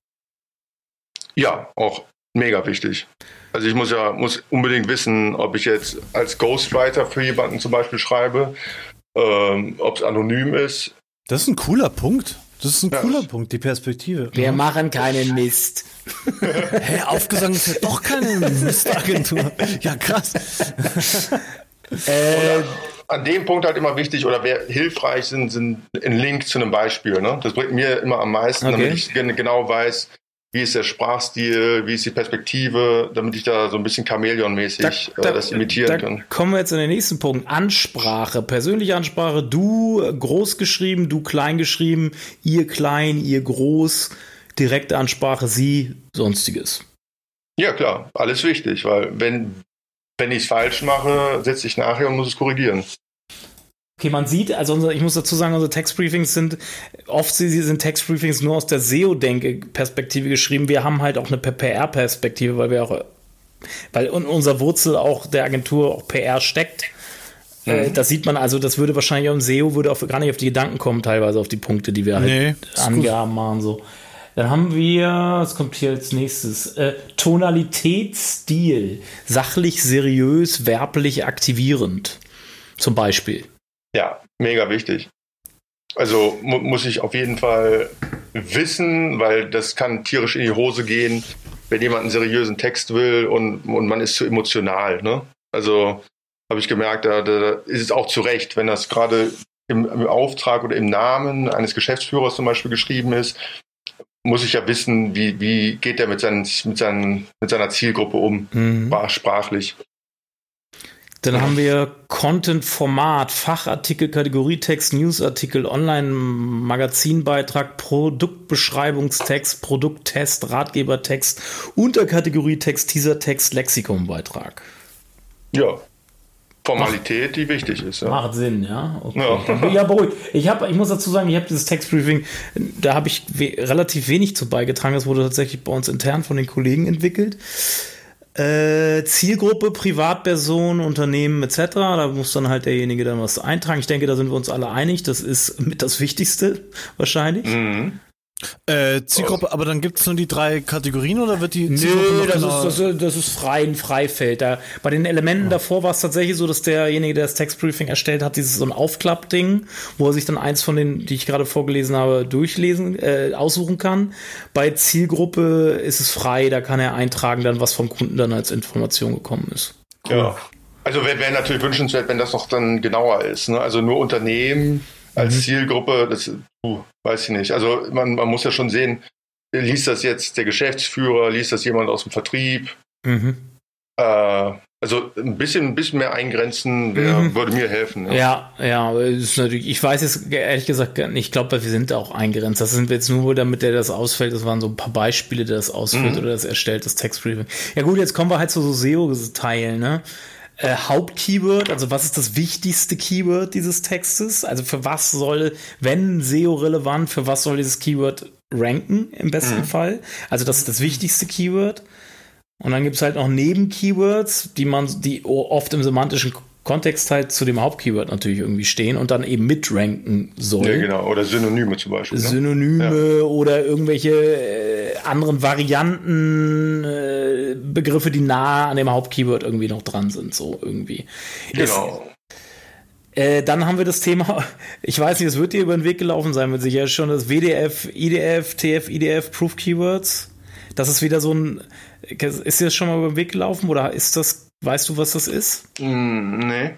B: Ja, auch mega wichtig. Also ich muss ja muss unbedingt wissen, ob ich jetzt als Ghostwriter für jemanden zum Beispiel schreibe, ähm, ob es anonym ist.
A: Das ist ein cooler Punkt. Das ist ein ja. cooler Punkt, die Perspektive.
C: Wir ja. machen keinen Mist.
A: Hä, aufgesagt ist ja doch keine Mistagentur. Ja, krass.
B: äh, an dem Punkt halt immer wichtig oder wer hilfreich sind, sind ein Link zu einem Beispiel. Ne? Das bringt mir immer am meisten, okay. damit ich genau weiß, wie ist der Sprachstil, wie ist die Perspektive, damit ich da so ein bisschen Chamäleon-mäßig da, da, äh, das imitieren da kann.
C: Kommen wir jetzt in den nächsten Punkt. Ansprache, persönliche Ansprache, du groß geschrieben, du klein geschrieben, ihr klein, ihr groß, direkte Ansprache, sie, sonstiges.
B: Ja, klar, alles wichtig, weil wenn, wenn ich es falsch mache, setze ich nachher und muss es korrigieren.
C: Okay, man sieht, also ich muss dazu sagen, unsere Textbriefings sind, oft sind Textbriefings nur aus der SEO-Denke-Perspektive geschrieben. Wir haben halt auch eine PR-Perspektive, weil wir auch, weil in unserer Wurzel auch der Agentur auch PR steckt. Äh, mhm. Das sieht man also, das würde wahrscheinlich auch im SEO würde auch gar nicht auf die Gedanken kommen, teilweise auf die Punkte, die wir halt nee, Angaben machen, so. Dann haben wir, was kommt hier als nächstes? Äh, Tonalität, Stil. Sachlich, seriös, werblich, aktivierend. Zum Beispiel.
B: Ja, mega wichtig. Also mu muss ich auf jeden Fall wissen, weil das kann tierisch in die Hose gehen, wenn jemand einen seriösen Text will und, und man ist zu emotional. Ne? Also habe ich gemerkt, da, da ist es auch zu Recht, wenn das gerade im, im, Auftrag oder im Namen eines Geschäftsführers zum Beispiel geschrieben ist, muss ich ja wissen, wie, wie geht er mit, seinen, mit, seinen, mit seiner Zielgruppe um, mhm. sprachlich.
C: Dann haben wir Content-Format, Fachartikel, Kategorietext, Newsartikel, Online-Magazinbeitrag, Produktbeschreibungstext, Produkttest, Ratgebertext, Unterkategorietext, Teasertext, Lexikonbeitrag.
B: Ja. Formalität, die wichtig ist.
C: Ja. Macht Sinn, ja. Okay. Ja beruhigt. Ich, hab, ich muss dazu sagen, ich habe dieses Textbriefing, da habe ich we relativ wenig zu beigetragen. Das wurde tatsächlich bei uns intern von den Kollegen entwickelt. Äh, Zielgruppe, Privatperson, Unternehmen etc. Da muss dann halt derjenige dann was eintragen. Ich denke, da sind wir uns alle einig. Das ist mit das Wichtigste wahrscheinlich. Mhm.
A: Äh, Zielgruppe, aber dann gibt es nur die drei Kategorien oder wird die
C: Zielgruppe Nö, das, genau ist, das, das, ist frei, ein Freifeld. Da, bei den Elementen ja. davor war es tatsächlich so, dass derjenige, der das Textbriefing erstellt hat, dieses so ein Aufklappding, wo er sich dann eins von den, die ich gerade vorgelesen habe, durchlesen, äh, aussuchen kann. Bei Zielgruppe ist es frei, da kann er eintragen, dann was vom Kunden dann als Information gekommen ist.
B: Cool. Ja. Also wäre wär natürlich wünschenswert, wenn das noch dann genauer ist. Ne? Also nur Unternehmen als mhm. Zielgruppe, das uh, weiß ich nicht. Also man, man muss ja schon sehen, liest das jetzt der Geschäftsführer, liest das jemand aus dem Vertrieb? Mhm. Äh, also ein bisschen, ein bisschen mehr eingrenzen wär, mhm. würde mir helfen.
C: Ja, ja, ja ist natürlich, ich weiß jetzt ehrlich gesagt nicht, ich glaube, wir sind auch eingrenzt. Das sind wir jetzt nur, damit der das ausfällt. Das waren so ein paar Beispiele, der das ausfällt mhm. oder das erstellt, das Textbriefing. Ja gut, jetzt kommen wir halt zu so SEO-Teilen, ne? Äh, Hauptkeyword, also was ist das wichtigste Keyword dieses Textes? Also für was soll, wenn SEO relevant, für was soll dieses Keyword ranken im besten mhm. Fall? Also das ist das wichtigste Keyword. Und dann gibt es halt noch Nebenkeywords, die man, die oft im semantischen Kontext halt zu dem Hauptkeyword natürlich irgendwie stehen und dann eben mitranken soll. Ja,
B: genau. Oder Synonyme zum Beispiel. Ne?
C: Synonyme ja. oder irgendwelche äh, anderen Varianten, äh, Begriffe, die nah an dem Hauptkeyword irgendwie noch dran sind, so irgendwie. Genau. Äh, dann haben wir das Thema, ich weiß nicht, es wird dir über den Weg gelaufen sein, mit sicher schon das WDF, IDF, TF, IDF, Proof Keywords. Das ist wieder so ein, ist dir das schon mal über den Weg gelaufen oder ist das Weißt du, was das ist?
B: Mm, nee.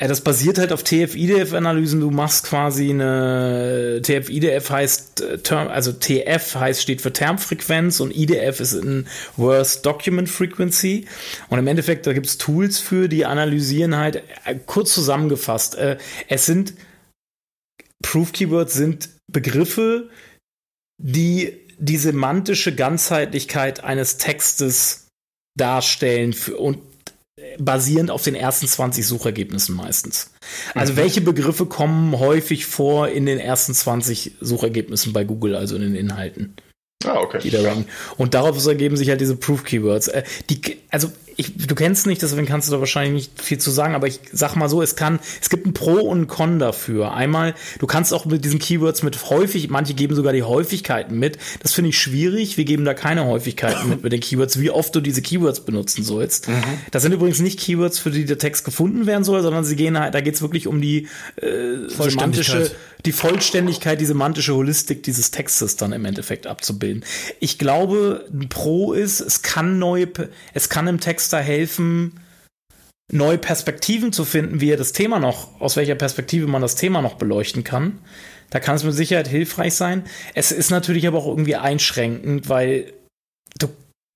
C: Ja, das basiert halt auf TF-IDF-Analysen. Du machst quasi eine TF-IDF heißt äh, also TF heißt steht für Termfrequenz und IDF ist in Worst Document Frequency. Und im Endeffekt, da gibt es Tools für, die analysieren halt, äh, kurz zusammengefasst, äh, es sind Proof Keywords sind Begriffe, die die semantische Ganzheitlichkeit eines Textes darstellen und basierend auf den ersten 20 Suchergebnissen meistens. Also mhm. welche Begriffe kommen häufig vor in den ersten 20 Suchergebnissen bei Google, also in den Inhalten?
B: Ah, okay.
C: Die da ranken. Und daraus ergeben sich halt diese Proof-Keywords. Äh, die, also ich, du kennst nicht, deswegen kannst du da wahrscheinlich nicht viel zu sagen, aber ich sag mal so, es kann, es gibt ein Pro und ein Con dafür. Einmal, du kannst auch mit diesen Keywords mit häufig, manche geben sogar die Häufigkeiten mit. Das finde ich schwierig. Wir geben da keine Häufigkeiten mit mit den Keywords, wie oft du diese Keywords benutzen sollst. Mhm. Das sind übrigens nicht Keywords, für die der Text gefunden werden soll, sondern sie gehen halt, da geht es wirklich um die äh, semantische, die Vollständigkeit, die semantische Holistik dieses Textes dann im Endeffekt abzubilden. Ich glaube, ein Pro ist, es kann neue, es kann im Text da helfen, neue Perspektiven zu finden, wie er das Thema noch, aus welcher Perspektive man das Thema noch beleuchten kann. Da kann es mit Sicherheit hilfreich sein. Es ist natürlich aber auch irgendwie einschränkend, weil du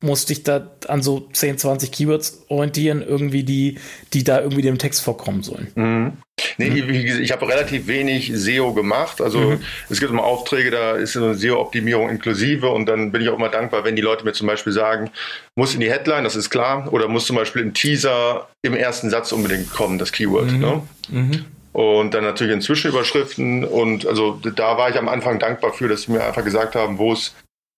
C: musst dich da an so 10, 20 Keywords orientieren, irgendwie, die, die da irgendwie dem Text vorkommen sollen.
B: Mhm. Nee, mhm. ich, ich habe relativ wenig SEO gemacht. Also mhm. es gibt immer Aufträge, da ist eine SEO-Optimierung inklusive und dann bin ich auch immer dankbar, wenn die Leute mir zum Beispiel sagen, muss in die Headline, das ist klar, oder muss zum Beispiel im Teaser im ersten Satz unbedingt kommen, das Keyword. Mhm. Ne? Mhm. Und dann natürlich in Zwischenüberschriften und also da war ich am Anfang dankbar für, dass sie mir einfach gesagt haben, wo es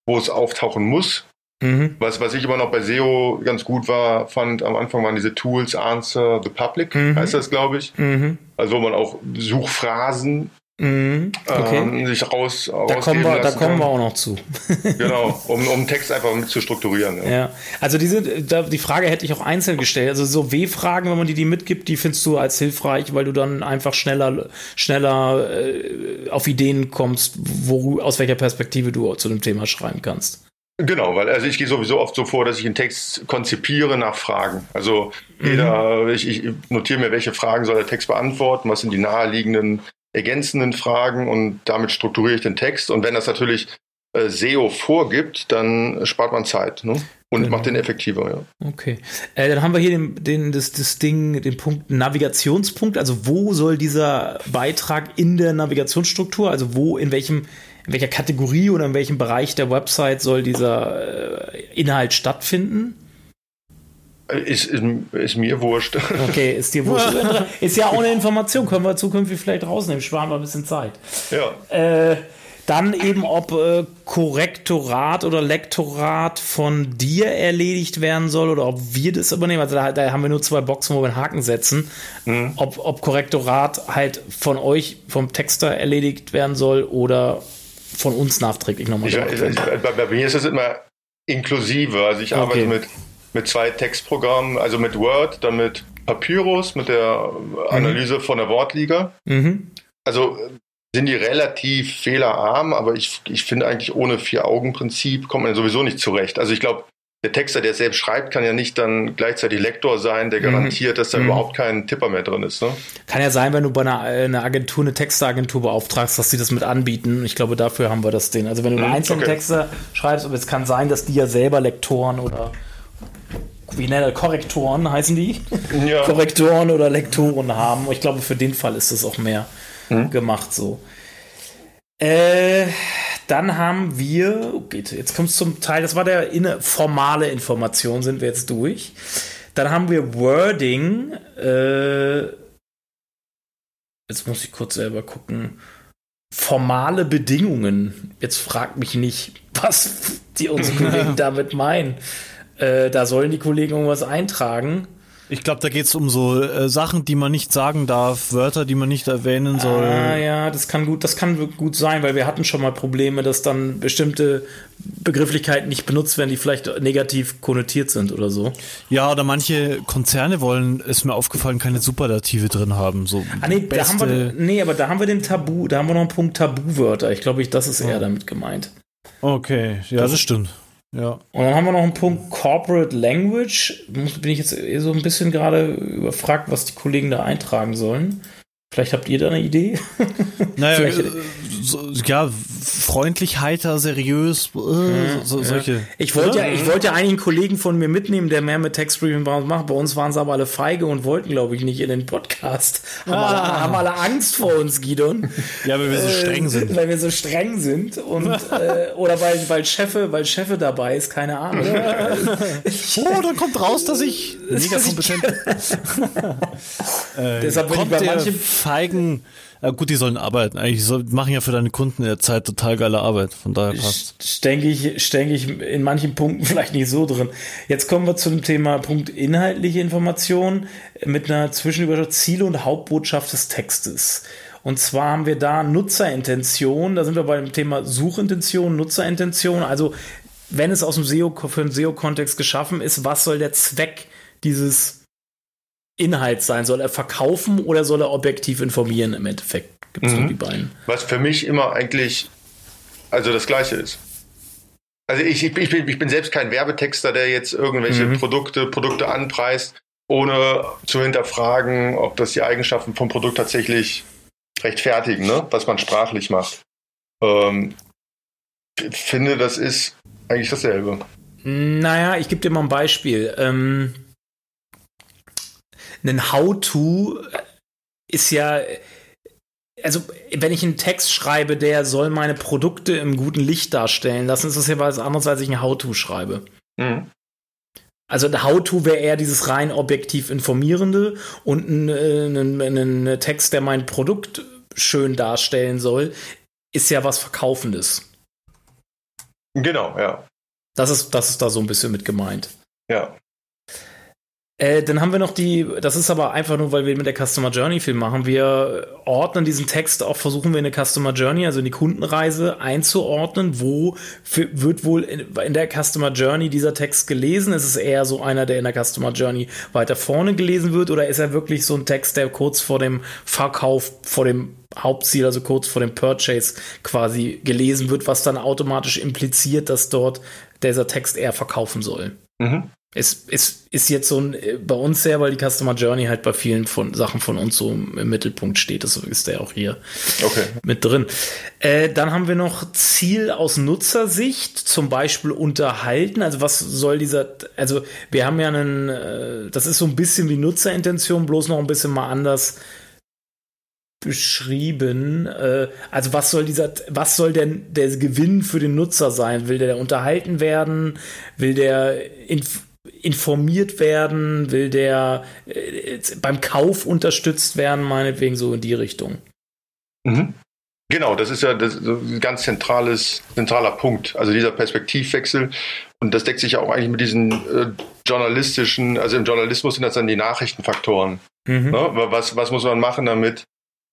B: wo es auftauchen muss. Mhm. Was, was ich immer noch bei SEO ganz gut war, fand, am Anfang waren diese Tools Answer the Public, mhm. heißt das, glaube ich. Mhm. Also wo man auch Suchphrasen Mhm, okay. ähm, sich raus
C: da kommen wir, Da kommen wir auch noch zu.
B: genau, um, um Text einfach zu strukturieren.
C: Ja, ja. also diese, die Frage hätte ich auch einzeln gestellt. Also so W-Fragen, wenn man die, die mitgibt, die findest du als hilfreich, weil du dann einfach schneller, schneller äh, auf Ideen kommst, wo, aus welcher Perspektive du zu dem Thema schreiben kannst.
B: Genau, weil also ich gehe sowieso oft so vor, dass ich einen Text konzipiere nach Fragen. Also jeder, mhm. ich, ich notiere mir, welche Fragen soll der Text beantworten, was sind die naheliegenden ergänzenden Fragen und damit strukturiere ich den Text. Und wenn das natürlich äh, SEO vorgibt, dann spart man Zeit ne? und genau. macht den effektiver.
C: Ja. Okay. Äh, dann haben wir hier den, den, das, das Ding, den Punkt Navigationspunkt. Also wo soll dieser Beitrag in der Navigationsstruktur, also wo, in welchem in welcher Kategorie oder in welchem Bereich der Website soll dieser äh, Inhalt stattfinden?
B: Ist, ist, ist, mir wurscht.
C: Okay, ist dir wurscht. ist ja auch eine Information, können wir zukünftig vielleicht rausnehmen, sparen wir ein bisschen Zeit.
B: Ja.
C: Äh, dann eben, ob äh, Korrektorat oder Lektorat von dir erledigt werden soll oder ob wir das übernehmen. Also da, da haben wir nur zwei Boxen, wo wir einen Haken setzen. Mhm. Ob, ob Korrektorat halt von euch, vom Texter erledigt werden soll oder von uns nachträglich nochmal. Ich,
B: ich, bei, bei mir ist es immer inklusive. Also ich okay. arbeite mit, mit zwei Textprogrammen, also mit Word, dann mit Papyrus, mit der Analyse mhm. von der Wortliga. Mhm. Also sind die relativ fehlerarm, aber ich, ich finde eigentlich ohne Vier-Augen-Prinzip kommt man sowieso nicht zurecht. Also ich glaube, der Texter, der selbst schreibt, kann ja nicht dann gleichzeitig Lektor sein, der mhm. garantiert, dass da mhm. überhaupt kein Tipper mehr drin ist. Ne?
C: Kann ja sein, wenn du bei einer, einer Agentur, eine Texteragentur beauftragst, dass sie das mit anbieten. Ich glaube, dafür haben wir das Ding. Also wenn du mhm, einzelnen okay. Texter schreibst, aber es kann sein, dass die ja selber Lektoren oder wie nennt er, Korrektoren heißen die? Ja. Korrektoren oder Lektoren haben. Ich glaube, für den Fall ist das auch mehr mhm. gemacht so. Äh, dann haben wir, okay, jetzt kommt es zum Teil, das war der inne, formale Information, sind wir jetzt durch. Dann haben wir Wording. Äh, jetzt muss ich kurz selber gucken. Formale Bedingungen. Jetzt fragt mich nicht, was die unsere Kollegen damit meinen. Äh, da sollen die Kollegen irgendwas eintragen.
A: Ich glaube, da geht es um so äh, Sachen, die man nicht sagen darf, Wörter, die man nicht erwähnen soll.
C: Ah, ja, das kann gut, das kann gut sein, weil wir hatten schon mal Probleme, dass dann bestimmte Begrifflichkeiten nicht benutzt werden, die vielleicht negativ konnotiert sind oder so.
A: Ja, oder manche Konzerne wollen, ist mir aufgefallen, keine Superlative drin haben. So
C: ah, nee, da haben wir, nee, aber da haben wir den Tabu, da haben wir noch einen Punkt Tabuwörter. Ich glaube, ich, das ist eher damit gemeint.
A: Okay, ja, das, das stimmt. Ja.
C: Und dann haben wir noch einen Punkt Corporate Language. Bin ich jetzt so ein bisschen gerade überfragt, was die Kollegen da eintragen sollen. Vielleicht habt ihr da eine Idee?
A: Naja, äh, so, ja, freundlich, heiter, seriös, äh, ja, so, solche. Ja.
C: Ich wollte ja, ich wollte ja eigentlich einen Kollegen von mir mitnehmen, der mehr mit Textbriefing bei uns macht. Bei uns waren sie aber alle feige und wollten, glaube ich, nicht in den Podcast. Haben, ah. alle, haben alle Angst vor uns, Gidon.
A: Ja, weil wir so streng sind.
C: Äh, weil wir so streng sind und äh, oder weil, weil Chefe, weil Chefe dabei ist, keine Ahnung.
A: oh, dann kommt raus, dass ich mega kompetent
C: äh, Deshalb bin ich bei manchen
A: feigen ja, gut, die sollen arbeiten. Eigentlich soll, machen ja für deine Kunden in der Zeit total geile Arbeit. Von daher passt.
C: Denke ich, denke ich in manchen Punkten vielleicht nicht so drin. Jetzt kommen wir zu dem Thema Punkt inhaltliche Information mit einer Zwischenüberschrift Ziele und Hauptbotschaft des Textes. Und zwar haben wir da Nutzerintention. Da sind wir beim Thema Suchintention, Nutzerintention. Also wenn es aus dem SEO für einen SEO-Kontext geschaffen ist, was soll der Zweck dieses Inhalt sein? Soll er verkaufen oder soll er objektiv informieren im Endeffekt? Gibt es mhm. die beiden.
B: Was für mich immer eigentlich also das Gleiche ist. Also ich, ich, ich, bin, ich bin selbst kein Werbetexter, der jetzt irgendwelche mhm. Produkte, Produkte anpreist, ohne zu hinterfragen, ob das die Eigenschaften vom Produkt tatsächlich rechtfertigen, ne? was man sprachlich macht. Ähm, finde, das ist eigentlich dasselbe.
C: Naja, ich gebe dir mal ein Beispiel. Ähm, ein How-To ist ja, also wenn ich einen Text schreibe, der soll meine Produkte im guten Licht darstellen lassen, ist das ja was anderes, als ich ein How-To schreibe. Mhm. Also ein How-To wäre eher dieses rein objektiv informierende und ein, ein, ein Text, der mein Produkt schön darstellen soll, ist ja was Verkaufendes.
B: Genau, ja.
C: Das ist, das ist da so ein bisschen mit gemeint.
B: Ja.
C: Äh, dann haben wir noch die, das ist aber einfach nur, weil wir mit der Customer Journey viel machen. Wir ordnen diesen Text auch, versuchen wir in der Customer Journey, also in die Kundenreise einzuordnen. Wo wird wohl in, in, der Customer Journey dieser Text gelesen? Ist es eher so einer, der in der Customer Journey weiter vorne gelesen wird? Oder ist er wirklich so ein Text, der kurz vor dem Verkauf, vor dem Hauptziel, also kurz vor dem Purchase quasi gelesen wird, was dann automatisch impliziert, dass dort dieser Text eher verkaufen soll? Mhm es, es ist jetzt so ein, äh, bei uns sehr, weil die Customer Journey halt bei vielen von Sachen von uns so im Mittelpunkt steht. Das ist der auch hier okay. mit drin. Äh, dann haben wir noch Ziel aus Nutzersicht, zum Beispiel unterhalten. Also was soll dieser, also wir haben ja einen, äh, das ist so ein bisschen wie Nutzerintention, bloß noch ein bisschen mal anders beschrieben. Äh, also was soll dieser, was soll denn der Gewinn für den Nutzer sein? Will der unterhalten werden? Will der inf informiert werden? Will der äh, beim Kauf unterstützt werden, meinetwegen so in die Richtung?
B: Mhm. Genau, das ist ja das, ein ganz zentrales, zentraler Punkt. Also dieser Perspektivwechsel. Und das deckt sich ja auch eigentlich mit diesen äh, journalistischen, also im Journalismus sind das dann die Nachrichtenfaktoren. Mhm. Ne? Was, was muss man machen, damit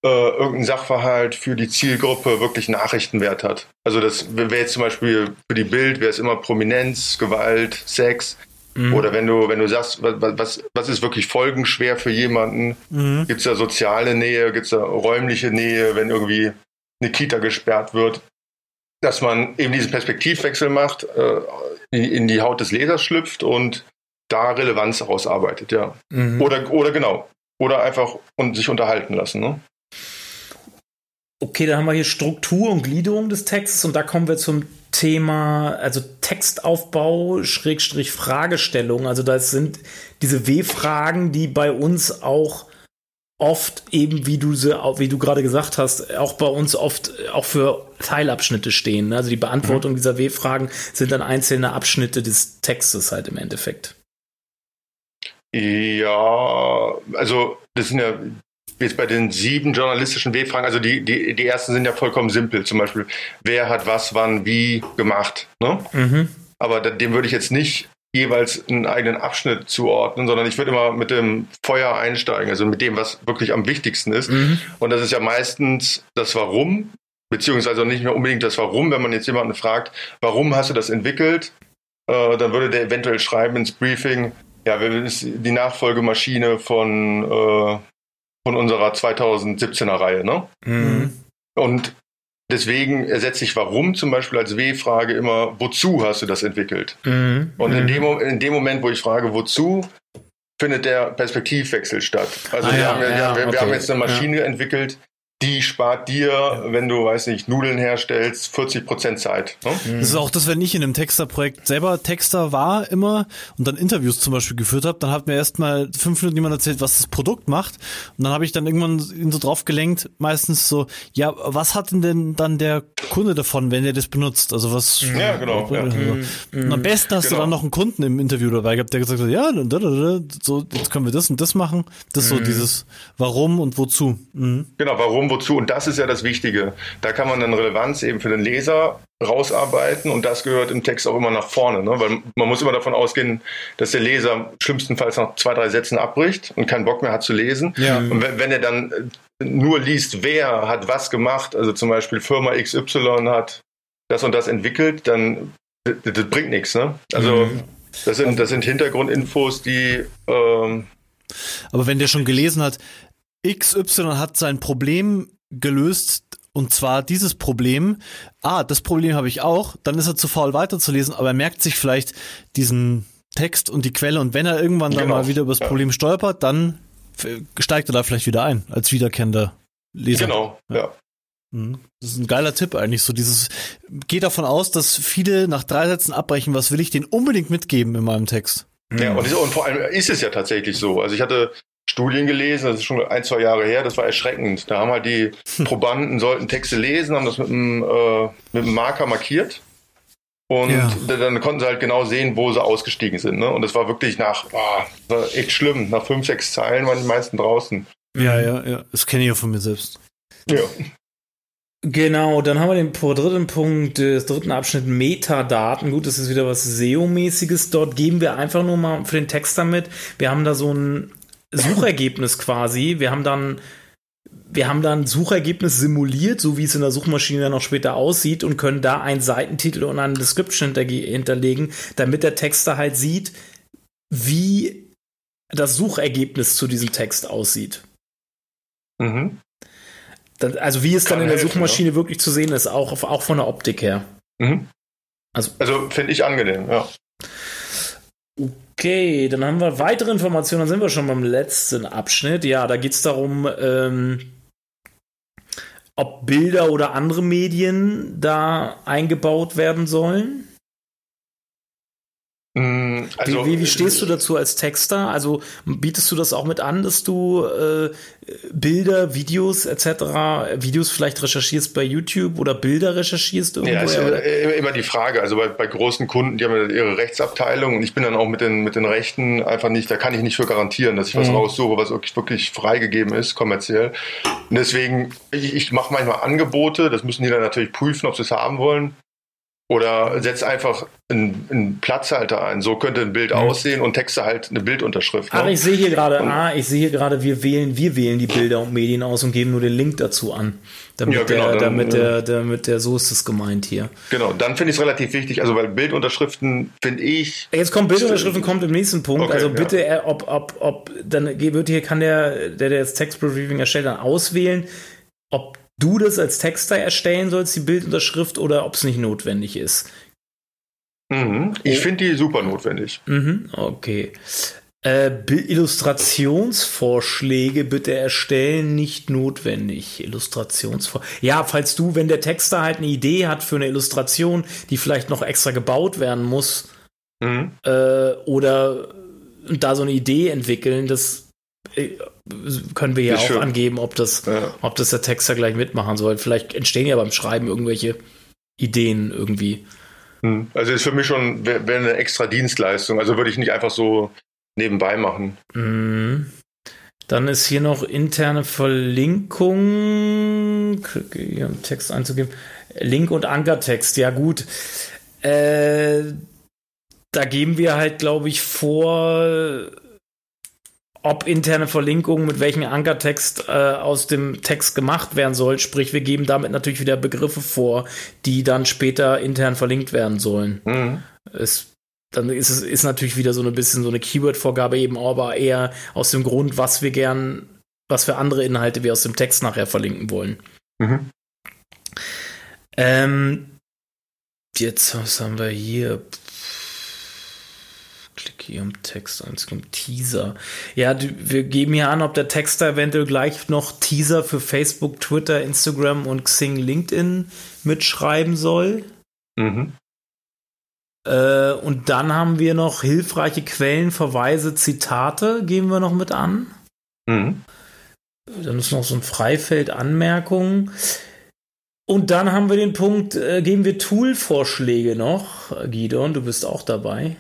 B: äh, irgendein Sachverhalt für die Zielgruppe wirklich Nachrichtenwert hat? Also das wäre jetzt zum Beispiel für die Bild, wäre es immer Prominenz, Gewalt, Sex. Mhm. Oder wenn du, wenn du sagst, was, was, was ist wirklich folgenschwer für jemanden? Mhm. Gibt es da soziale Nähe, gibt es da räumliche Nähe, wenn irgendwie eine Kita gesperrt wird? Dass man eben diesen Perspektivwechsel macht, äh, in, in, die Haut des Lesers schlüpft und da Relevanz ausarbeitet, ja. Mhm. Oder, oder genau. Oder einfach und sich unterhalten lassen, ne?
C: Okay, dann haben wir hier Struktur und Gliederung des Textes und da kommen wir zum Thema, also Textaufbau, Schrägstrich Fragestellung. Also das sind diese W-Fragen, die bei uns auch oft eben, wie du sie, wie du gerade gesagt hast, auch bei uns oft auch für Teilabschnitte stehen. Also die Beantwortung mhm. dieser W-Fragen sind dann einzelne Abschnitte des Textes halt im Endeffekt.
B: Ja, also das sind ja jetzt bei den sieben journalistischen W-Fragen, also die, die, die ersten sind ja vollkommen simpel. Zum Beispiel, wer hat was, wann, wie gemacht. Ne? Mhm. Aber dem würde ich jetzt nicht jeweils einen eigenen Abschnitt zuordnen, sondern ich würde immer mit dem Feuer einsteigen, also mit dem, was wirklich am wichtigsten ist. Mhm. Und das ist ja meistens das Warum, beziehungsweise nicht mehr unbedingt das Warum, wenn man jetzt jemanden fragt, warum hast du das entwickelt, äh, dann würde der eventuell schreiben ins Briefing, ja, wir ist die Nachfolgemaschine von, äh, von unserer 2017er Reihe, ne? Mhm. Und deswegen ersetze ich warum zum Beispiel als W-Frage immer, wozu hast du das entwickelt? Mhm. Und in, mhm. dem, in dem Moment, wo ich frage, wozu, findet der Perspektivwechsel statt. Also ah, wir, ja, haben, ja, ja, wir, okay. wir, haben, jetzt eine Maschine entwickelt, die spart dir, wenn du, weiß nicht, Nudeln herstellst, 40 Prozent Zeit.
A: Ne? Mhm. Das ist auch das, wenn ich in einem Texterprojekt selber Texter war immer und dann Interviews zum Beispiel geführt habe, dann hat mir erst mal fünf Minuten jemand erzählt, was das Produkt macht und dann habe ich dann irgendwann ihn so drauf gelenkt, meistens so, ja, was hat denn, denn dann der Kunde davon, wenn er das benutzt? Also was?
B: Ja, genau. Ja.
A: Und am besten hast genau. du dann noch einen Kunden im Interview dabei gehabt, der gesagt hat, ja, so jetzt können wir das und das machen. Das ist so mhm. dieses Warum und Wozu.
B: Mhm. Genau, warum wozu. Und das ist ja das Wichtige. Da kann man dann Relevanz eben für den Leser rausarbeiten und das gehört im Text auch immer nach vorne, ne? weil man muss immer davon ausgehen, dass der Leser schlimmstenfalls nach zwei, drei Sätzen abbricht und keinen Bock mehr hat zu lesen. Ja. Und wenn, wenn er dann nur liest, wer hat was gemacht, also zum Beispiel Firma XY hat das und das entwickelt, dann das, das bringt nichts. Ne? Also mhm. das, sind, das sind Hintergrundinfos, die ähm,
A: aber wenn der schon gelesen hat, XY hat sein Problem gelöst und zwar dieses Problem. Ah, das Problem habe ich auch. Dann ist er zu faul weiterzulesen, aber er merkt sich vielleicht diesen Text und die Quelle und wenn er irgendwann genau. dann mal wieder über das Problem stolpert, dann steigt er da vielleicht wieder ein als wiederkehrender Leser.
B: Genau, ja.
A: Mhm. Das ist ein geiler Tipp eigentlich. So dieses, geht davon aus, dass viele nach drei Sätzen abbrechen. Was will ich denen unbedingt mitgeben in meinem Text?
B: Ja, und, und vor allem ist es ja tatsächlich so. Also ich hatte Studien gelesen, das ist schon ein, zwei Jahre her, das war erschreckend. Da haben halt die Probanden sollten Texte lesen, haben das mit einem, äh, mit einem Marker markiert. Und ja. dann konnten sie halt genau sehen, wo sie ausgestiegen sind. Ne? Und das war wirklich nach, boah, war echt schlimm. Nach fünf, sechs Zeilen waren die meisten draußen.
A: Ja, ja, ja. Das kenne ich ja von mir selbst.
C: Ja. Genau, dann haben wir den dritten Punkt des dritten Abschnitt Metadaten. Gut, das ist wieder was SEO-mäßiges. Dort geben wir einfach nur mal für den Text damit. Wir haben da so ein Suchergebnis quasi. Wir haben dann wir haben dann Suchergebnis simuliert, so wie es in der Suchmaschine dann noch später aussieht und können da einen Seitentitel und eine Description hinterlegen, damit der Texter halt sieht, wie das Suchergebnis zu diesem Text aussieht. Mhm. Das, also wie es Kann dann in der helfen, Suchmaschine ja. wirklich zu sehen ist, auch, auch von der Optik her. Mhm.
B: Also, also finde ich angenehm, ja.
C: Okay, dann haben wir weitere Informationen, dann sind wir schon beim letzten Abschnitt. Ja, da geht es darum, ähm, ob Bilder oder andere Medien da eingebaut werden sollen. Mm, also, wie, wie, wie, stehst du dazu als Texter? Also bietest du das auch mit an, dass du äh, Bilder, Videos etc., Videos vielleicht recherchierst bei YouTube oder Bilder recherchierst
B: irgendwo? Ja, ist ja immer die Frage. Also bei, bei großen Kunden, die haben ja ihre Rechtsabteilung und ich bin dann auch mit den, mit den Rechten einfach nicht, da kann ich nicht für garantieren, dass ich was mhm. raussuche, was wirklich, wirklich freigegeben ist, kommerziell. Und deswegen, ich, ich mache manchmal Angebote, das müssen die dann natürlich prüfen, ob sie es haben wollen. Oder setz einfach einen, einen Platzhalter ein. So könnte ein Bild mhm. aussehen und Texte halt eine Bildunterschrift.
C: Ne? Ach, ich sehe hier gerade, ah, ich sehe hier gerade, wir wählen, wir wählen die Bilder und Medien aus und geben nur den Link dazu an. Damit, ja, genau, der, dann, damit, der, damit der, so ist es gemeint hier.
B: Genau, dann finde ich es relativ wichtig, also weil Bildunterschriften finde ich.
C: Jetzt kommt Bildunterschriften, kommt im nächsten Punkt. Okay, also bitte, ja. Äh, ob, ob, ob, dann wird hier, kann der, der, der das Text Briefing erstellt, dann auswählen, ob du das als Texter erstellen sollst, die Bildunterschrift, oder ob es nicht notwendig ist.
B: Mhm. Ich finde die super notwendig.
C: Mhm, okay. Äh, Illustrationsvorschläge bitte erstellen, nicht notwendig. Illustrationsvorschläge. Ja, falls du, wenn der Texter halt eine Idee hat für eine Illustration, die vielleicht noch extra gebaut werden muss, mhm. äh, oder da so eine Idee entwickeln, das äh, können wir ja auch schön. angeben, ob das, ja. ob das der Texter gleich mitmachen soll. Vielleicht entstehen ja beim Schreiben irgendwelche Ideen irgendwie.
B: Hm. Also ist für mich schon wäre wär eine extra Dienstleistung. Also würde ich nicht einfach so nebenbei machen.
C: Mhm. Dann ist hier noch interne Verlinkung. Hier einen Text einzugeben. Link und Ankertext, ja gut. Äh, da geben wir halt, glaube ich, vor, ob interne Verlinkungen mit welchem Ankertext äh, aus dem Text gemacht werden soll. Sprich, wir geben damit natürlich wieder Begriffe vor, die dann später intern verlinkt werden sollen. Mhm. Es, dann ist es ist natürlich wieder so ein bisschen so eine Keyword-Vorgabe eben, aber eher aus dem Grund, was wir gern, was für andere Inhalte wir aus dem Text nachher verlinken wollen. Mhm. Ähm, jetzt, was haben wir hier? Hier im Text ein, es kommt Teaser. Ja, wir geben hier an, ob der Texter eventuell gleich noch Teaser für Facebook, Twitter, Instagram und Xing, LinkedIn mitschreiben soll. Mhm. Äh, und dann haben wir noch hilfreiche Quellen, Verweise, Zitate, geben wir noch mit an. Mhm. Dann ist noch so ein Freifeld Anmerkungen. Und dann haben wir den Punkt, äh, geben wir Tool-Vorschläge noch. Gidon, du bist auch dabei.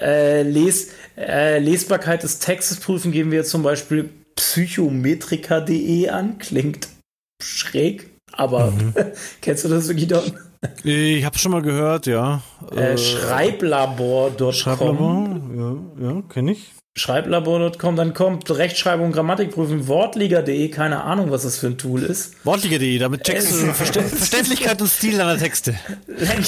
C: Äh, Les, äh, Lesbarkeit des Textes prüfen geben wir zum Beispiel psychometrika.de an. Klingt schräg, aber mhm. kennst du das, Gidon?
A: Ich habe schon mal gehört, ja.
C: Äh, Schreiblabor.com.
A: Schreiblabor, ja, ja kenne ich.
C: Schreiblabor.com, dann kommt Rechtschreibung, Grammatik prüfen, Wortliga.de, keine Ahnung, was das für ein Tool ist.
A: Wortliga.de, damit checkst du Verständlichkeit und Stil deiner Texte.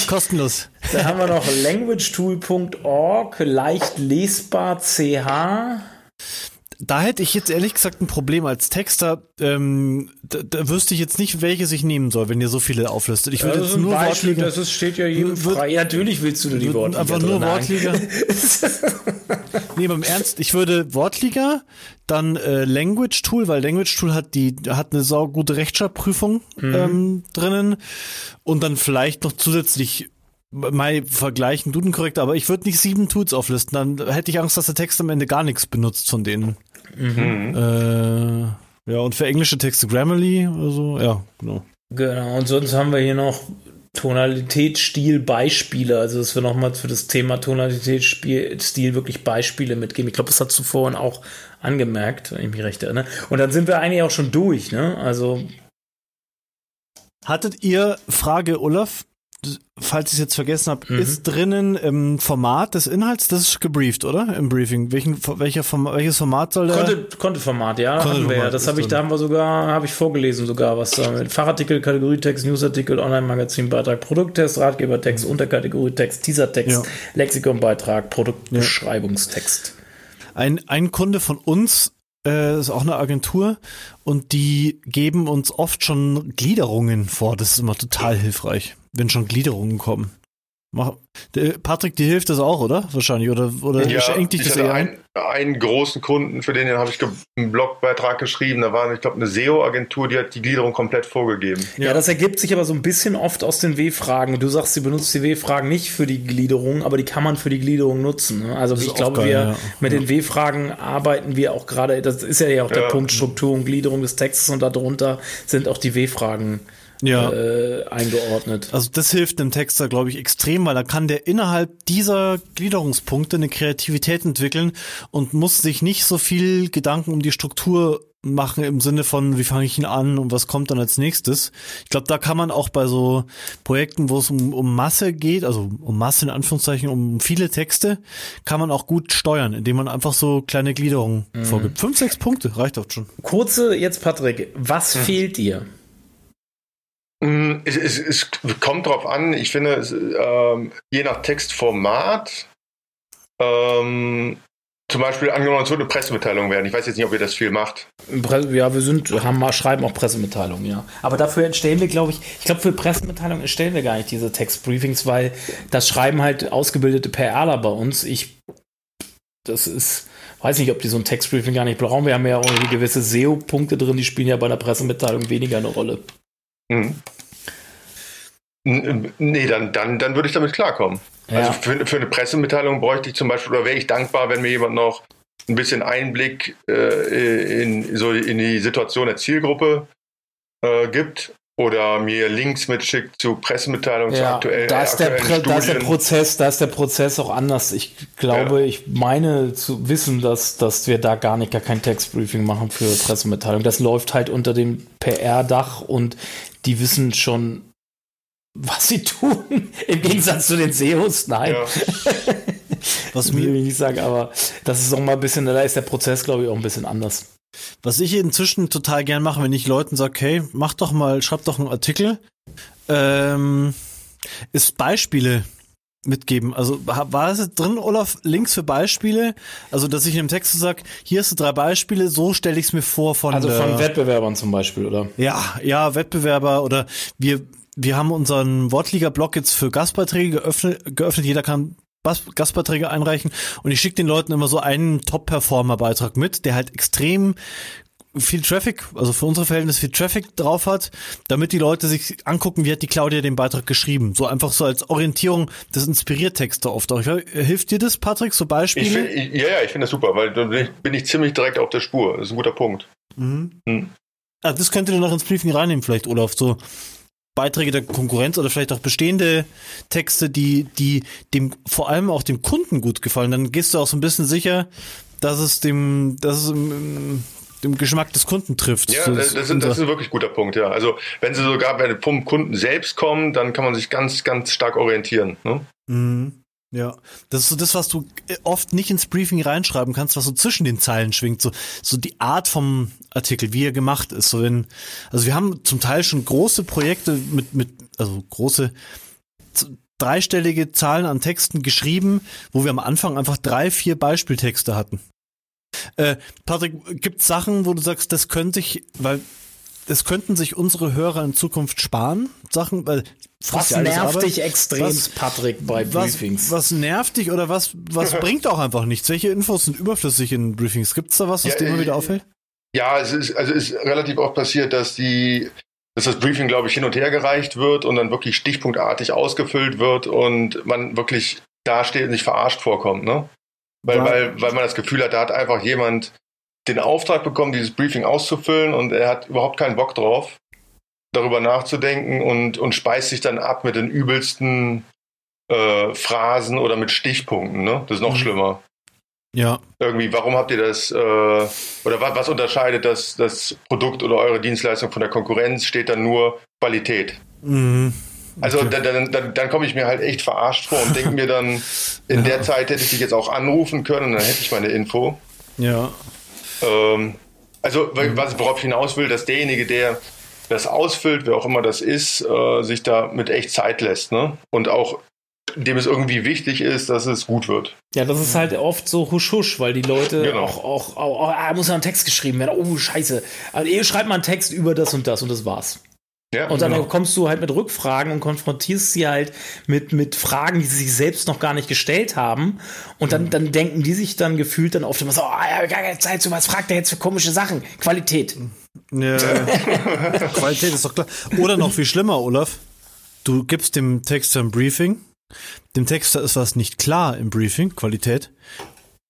A: Kostenlos.
C: Da haben wir noch languagetool.org, leicht lesbar CH
A: da hätte ich jetzt ehrlich gesagt ein Problem als Texter. Ähm, da, da wüsste ich jetzt nicht, welches ich nehmen soll, wenn ihr so viele auflistet. Ich würde
C: jetzt
A: nur
C: Beispiel, Wortliga. Das ist, steht ja jedem frei. Ja, natürlich willst du nur die Wortliga.
A: Einfach nur Wortliga. nee, beim Ernst, ich würde Wortliga, dann äh, Language Tool, weil Language Tool hat die hat eine saugute Rechtschreibprüfung mhm. ähm, drinnen und dann vielleicht noch zusätzlich mal vergleichen, Duden korrekt, aber ich würde nicht sieben Tools auflisten, dann hätte ich Angst, dass der Text am Ende gar nichts benutzt von denen. Mhm. Äh, ja, und für englische Texte Grammarly oder so, ja, genau.
C: Genau, und sonst haben wir hier noch Tonalität, Stil, Beispiele, also dass wir nochmal für das Thema Tonalität, Stil wirklich Beispiele mitgeben. Ich glaube, das hat zuvor auch angemerkt, wenn ich mich recht erinnere. Und dann sind wir eigentlich auch schon durch, ne? Also.
A: Hattet ihr, Frage Olaf, falls ich es jetzt vergessen habe, mhm. ist drinnen im Format des Inhalts, das ist gebrieft, oder? Im Briefing. Welchen, welcher Format, welches Format soll der?
C: Konnte, konnte Format, ja. Konnte Format, ja. Das habe ich, da haben wir sogar, habe ich vorgelesen sogar, was da mit Fachartikel, Kategorietext, Newsartikel, Online-Magazin, Beitrag, Produkttest, Ratgebertext, mhm. Unterkategorietext, Teasertext, ja. Lexikonbeitrag, Produktbeschreibungstext.
A: Ein, ein Kunde von uns äh, ist auch eine Agentur und die geben uns oft schon Gliederungen vor. Das ist immer total hilfreich wenn schon Gliederungen kommen. Mach, Patrick, dir hilft das auch, oder? Wahrscheinlich. Oder, oder
B: ja, schenkt dich das eher ein? Einen großen Kunden, für den, den habe ich einen Blogbeitrag geschrieben. Da war, ich glaube, eine SEO-Agentur, die hat die Gliederung komplett vorgegeben.
C: Ja. ja, das ergibt sich aber so ein bisschen oft aus den W-Fragen. Du sagst, sie benutzt die W-Fragen nicht für die Gliederung, aber die kann man für die Gliederung nutzen. Ne? Also ich glaube, geil, wir ja. mit den W-Fragen arbeiten wir auch gerade, das ist ja auch der Punkt Struktur und Gliederung des Textes und darunter sind auch die W-Fragen ja. äh, eingeordnet.
A: Also das hilft einem Texter, glaube ich, extrem, weil da kann der innerhalb dieser Gliederungspunkte eine Kreativität entwickeln und muss sich nicht so viel Gedanken um die Struktur machen im Sinne von, wie fange ich ihn an und was kommt dann als nächstes. Ich glaube, da kann man auch bei so Projekten, wo es um, um Masse geht, also um Masse in Anführungszeichen, um viele Texte, kann man auch gut steuern, indem man einfach so kleine Gliederungen mhm. vorgibt. Fünf, sechs Punkte reicht oft schon.
C: Kurze jetzt, Patrick, was hm. fehlt dir?
B: Mm, es, es, es, kommt drauf an. Ich finde, es, ähm, je nach Textformat, ähm, zum Beispiel angenommen, es würde eine Pressemitteilung werden. Ich weiß jetzt nicht, ob ihr das viel macht.
C: Ja, wir sind, haben schreiben auch Pressemitteilungen, ja. Aber dafür erstellen wir, glaube ich, ich glaube, für Pressemitteilungen erstellen wir gar nicht diese Textbriefings, weil das schreiben halt ausgebildete PRler bei uns. Ich, das ist, weiß nicht, ob die so ein Textbriefing gar nicht brauchen. Wir haben ja auch gewisse SEO-Punkte drin, die spielen ja bei einer Pressemitteilung weniger eine Rolle. Mhm.
B: Nee, dann, dann, dann würde ich damit klarkommen. Ja. Also für, für eine Pressemitteilung bräuchte ich zum Beispiel, oder wäre ich dankbar, wenn mir jemand noch ein bisschen Einblick äh, in, so in die Situation der Zielgruppe äh, gibt oder mir Links mitschickt zu Pressemitteilungen ja, zu aktuellen
C: da ist, der, da ist der Prozess, da ist der Prozess auch anders. Ich glaube, ja. ich meine zu wissen, dass, dass wir da gar nicht gar kein Textbriefing machen für Pressemitteilungen. Das läuft halt unter dem PR-Dach und die wissen schon, was sie tun. Im Gegensatz zu den SEOs, nein. Ja. was mir, wie ich sage, aber das ist auch mal ein bisschen, da ist der Prozess, glaube ich, auch ein bisschen anders.
A: Was ich inzwischen total gern mache, wenn ich Leuten sage, hey, mach doch mal, schreib doch einen Artikel, ähm, ist Beispiele mitgeben. Also war es drin, Olaf, Links für Beispiele? Also, dass ich in dem Text sage, hier hast du drei Beispiele, so stelle ich es mir vor von.
C: Also von Wettbewerbern zum Beispiel, oder?
A: Ja, ja, Wettbewerber oder wir, wir haben unseren Wortliga-Blog jetzt für Gastbeiträge geöffnet, geöffnet. Jeder kann Gastbeiträge einreichen und ich schicke den Leuten immer so einen Top-Performer-Beitrag mit, der halt extrem viel Traffic, also für unsere Verhältnisse viel Traffic drauf hat, damit die Leute sich angucken, wie hat die Claudia den Beitrag geschrieben. So einfach so als Orientierung, das inspiriert Texte oft auch. Hilft dir das, Patrick, so Beispiele?
B: Ich ja, ja, ich finde das super, weil dann bin ich ziemlich direkt auf der Spur. Das ist ein guter Punkt. Mhm.
A: Hm. Ah, das könnte ihr noch ins Briefing reinnehmen, vielleicht, Olaf. So Beiträge der Konkurrenz oder vielleicht auch bestehende Texte, die, die dem, vor allem auch dem Kunden gut gefallen. Dann gehst du auch so ein bisschen sicher, dass es dem, dass es dem Geschmack des Kunden trifft.
B: Ja, das, das, ist, das ist ein wirklich guter Punkt, ja. Also wenn sie sogar vom Kunden selbst kommen, dann kann man sich ganz, ganz stark orientieren. Ne?
A: Mhm. Ja, das ist so das, was du äh, oft nicht ins Briefing reinschreiben kannst, was so zwischen den Zeilen schwingt, so, so die Art vom Artikel, wie er gemacht ist. So wenn, also wir haben zum Teil schon große Projekte mit, mit, also große dreistellige Zahlen an Texten geschrieben, wo wir am Anfang einfach drei, vier Beispieltexte hatten. Äh, Patrick, gibt Sachen, wo du sagst, das könnte ich, weil das könnten sich unsere Hörer in Zukunft sparen? Sachen, weil
C: was ja nervt dich extrem, was, Patrick, bei
A: Briefings? Was, nervt dich oder was, was bringt auch einfach nichts? Welche Infos sind überflüssig in Briefings? Gibt es da was, was ja, dir immer wieder auffällt?
B: Ja, es ist, also es ist relativ oft passiert, dass die, dass das Briefing, glaube ich, hin und her gereicht wird und dann wirklich stichpunktartig ausgefüllt wird und man wirklich da steht und sich verarscht vorkommt, ne? Weil, weil, weil man das Gefühl hat, da hat einfach jemand den Auftrag bekommen, dieses Briefing auszufüllen und er hat überhaupt keinen Bock drauf, darüber nachzudenken und, und speist sich dann ab mit den übelsten äh, Phrasen oder mit Stichpunkten. Ne? Das ist noch mhm. schlimmer.
A: Ja.
B: Irgendwie, warum habt ihr das, äh, oder was, was unterscheidet das, das Produkt oder eure Dienstleistung von der Konkurrenz? Steht dann nur Qualität. Mhm. Also dann, dann, dann, dann komme ich mir halt echt verarscht vor und denke mir dann, in ja. der Zeit hätte ich dich jetzt auch anrufen können, dann hätte ich meine Info.
A: Ja.
B: Ähm, also was, worauf ich hinaus will, dass derjenige, der das ausfüllt, wer auch immer das ist, äh, sich da mit echt Zeit lässt, ne? Und auch dem es irgendwie wichtig ist, dass es gut wird.
C: Ja, das ist halt oft so husch husch, weil die Leute genau. auch, auch, auch, auch ah, muss ja ein Text geschrieben werden. Oh, scheiße. Also, ihr schreibt mal einen Text über das und das und das war's. Ja, und dann genau. kommst du halt mit Rückfragen und konfrontierst sie halt mit, mit Fragen, die sie sich selbst noch gar nicht gestellt haben. Und dann, mhm. dann denken die sich dann gefühlt dann oft immer so, oh, ja, gar keine Zeit, so was fragt er jetzt für komische Sachen. Qualität. Ja.
A: Qualität ist doch klar. Oder noch viel schlimmer, Olaf. Du gibst dem Texter ein Briefing. Dem Texter ist was nicht klar im Briefing, Qualität.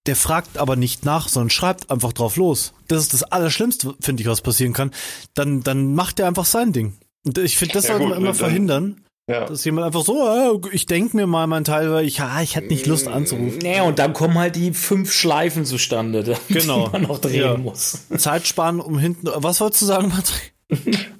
A: Der fragt aber nicht nach, sondern schreibt einfach drauf los. Das ist das Allerschlimmste, finde ich, was passieren kann. Dann, dann macht er einfach sein Ding. Ich finde, das ja, sollte man immer verhindern. Ja. Dass jemand einfach so, äh, ich denke mir mal mein Teil, weil ich, ja, ich hätte nicht Lust anzurufen.
C: Nee, und dann kommen halt die fünf Schleifen zustande,
A: genau.
C: die man noch drehen ja. muss.
A: Zeit sparen, um hinten. Was wolltest du sagen, Patrick?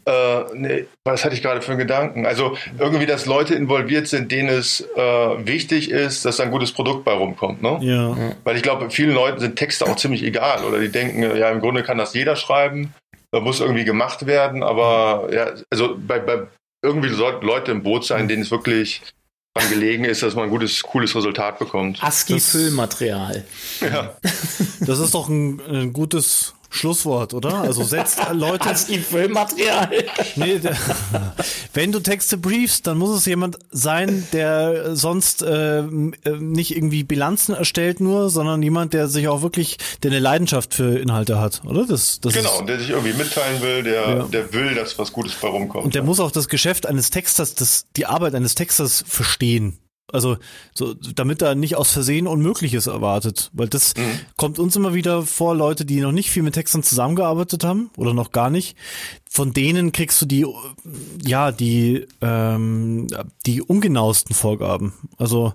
B: äh, nee, was hatte ich gerade für einen Gedanken? Also irgendwie, dass Leute involviert sind, denen es äh, wichtig ist, dass ein gutes Produkt bei rumkommt. Ne?
A: Ja.
B: Weil ich glaube, vielen Leuten sind Texte auch ziemlich egal. Oder die denken, ja, im Grunde kann das jeder schreiben da muss irgendwie gemacht werden, aber ja, also bei, bei irgendwie sollten Leute im Boot sein, denen es wirklich daran gelegen ist, dass man ein gutes, cooles Resultat bekommt.
C: ASCII-Füllmaterial.
B: Ja.
A: Das ist doch ein, ein gutes Schlusswort, oder? Also setzt Leute.
C: Hast die Filmmaterial?
A: Nee, der, wenn du Texte briefst, dann muss es jemand sein, der sonst äh, nicht irgendwie Bilanzen erstellt nur, sondern jemand, der sich auch wirklich, der eine Leidenschaft für Inhalte hat, oder? Das, das
B: genau, ist, der sich irgendwie mitteilen will, der, ja. der will, dass was Gutes bei rumkommt.
A: Und der ja. muss auch das Geschäft eines Texters, das, die Arbeit eines Texters verstehen. Also, so, damit da nicht aus Versehen Unmögliches erwartet. Weil das mhm. kommt uns immer wieder vor, Leute, die noch nicht viel mit Textern zusammengearbeitet haben oder noch gar nicht. Von denen kriegst du die, ja, die, ähm, die ungenauesten Vorgaben. Also,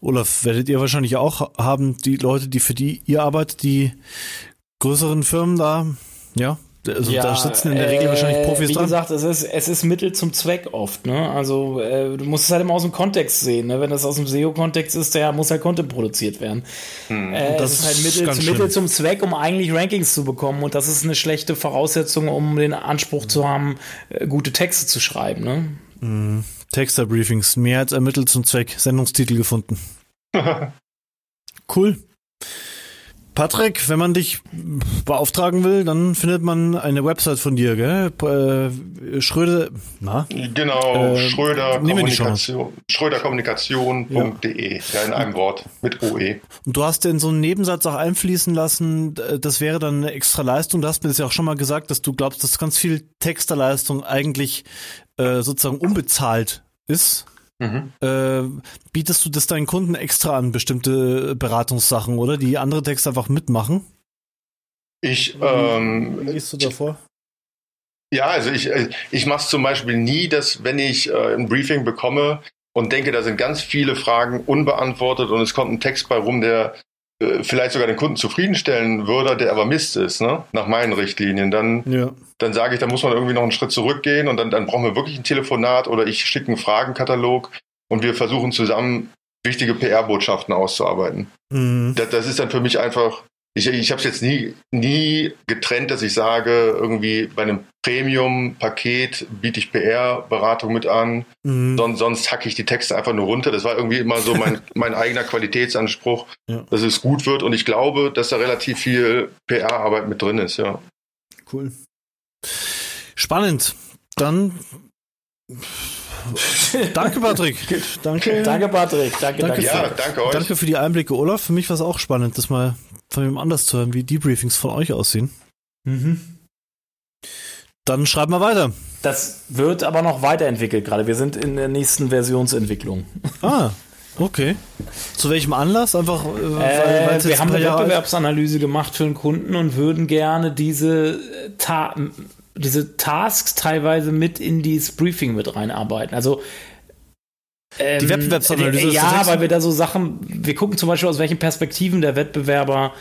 A: Olaf, werdet ihr wahrscheinlich auch haben, die Leute, die für die ihr arbeitet, die größeren Firmen da, ja, Also ja, da sitzen in der Regel äh, wahrscheinlich Profis
C: wie
A: dran.
C: Wie gesagt, es ist, es ist Mittel zum Zweck oft. Ne? Also äh, du musst es halt immer aus dem Kontext sehen. Ne? Wenn das aus dem SEO-Kontext ist, der muss halt Content produziert werden. Hm. Äh, das ist halt Mittel, zum, Mittel zum Zweck, um eigentlich Rankings zu bekommen. Und das ist eine schlechte Voraussetzung, um den Anspruch zu haben, äh, gute Texte zu schreiben. Ne?
A: Hm. Texter-Briefings, mehr als ermittelt zum Zweck. Sendungstitel gefunden. cool. Patrick, wenn man dich beauftragen will, dann findet man eine Website von dir, gell? Äh, Schröder, na?
B: Genau, äh, Schröder Kommunikation, schröderkommunikation.de, ja. ja. in einem Wort, mit OE.
A: Und du hast in so einen Nebensatz auch einfließen lassen, das wäre dann eine extra Leistung. Du hast mir das ja auch schon mal gesagt, dass du glaubst, dass ganz viel Texterleistung eigentlich äh, sozusagen unbezahlt ist. Mhm. Äh, bietest du das deinen Kunden extra an, bestimmte Beratungssachen, oder? Die andere Texte einfach mitmachen?
B: Ich, ähm,
A: Wie gehst du davor?
B: Ja, also ich, äh, ich mache es zum Beispiel nie, dass wenn ich äh, ein Briefing bekomme und denke, da sind ganz viele Fragen unbeantwortet und es kommt ein Text bei rum, der vielleicht sogar den Kunden zufriedenstellen würde, der aber Mist ist, ne? nach meinen Richtlinien, dann, ja. dann sage ich, da muss man irgendwie noch einen Schritt zurückgehen und dann, dann brauchen wir wirklich ein Telefonat oder ich schicke einen Fragenkatalog und wir versuchen zusammen wichtige PR-Botschaften auszuarbeiten. Mhm. Das, das ist dann für mich einfach ich, ich habe es jetzt nie, nie getrennt, dass ich sage, irgendwie bei einem Premium-Paket biete ich PR-Beratung mit an, mhm. sonst, sonst hacke ich die Texte einfach nur runter. Das war irgendwie immer so mein, mein eigener Qualitätsanspruch, ja. dass es gut wird. Und ich glaube, dass da relativ viel PR-Arbeit mit drin ist, ja.
A: Cool. Spannend. Dann danke, Patrick.
C: Danke. Danke, Patrick. Danke,
A: danke, danke. Ja, danke euch. Danke für die Einblicke, Olaf. Für mich war es auch spannend, das mal von jemand anders zu hören, wie die Briefings von euch aussehen. Mhm. Dann schreiben wir weiter.
C: Das wird aber noch weiterentwickelt gerade. Wir sind in der nächsten Versionsentwicklung.
A: Ah, okay. Zu welchem Anlass? Einfach, äh,
C: weil, äh, wir haben eine Wettbewerbsanalyse gemacht für einen Kunden und würden gerne diese, Ta diese Tasks teilweise mit in dieses Briefing mit reinarbeiten. Also
A: ähm, die Wettbewerbsanalyse.
C: Äh, ja, weil wir da so Sachen, wir gucken zum Beispiel aus welchen Perspektiven der Wettbewerber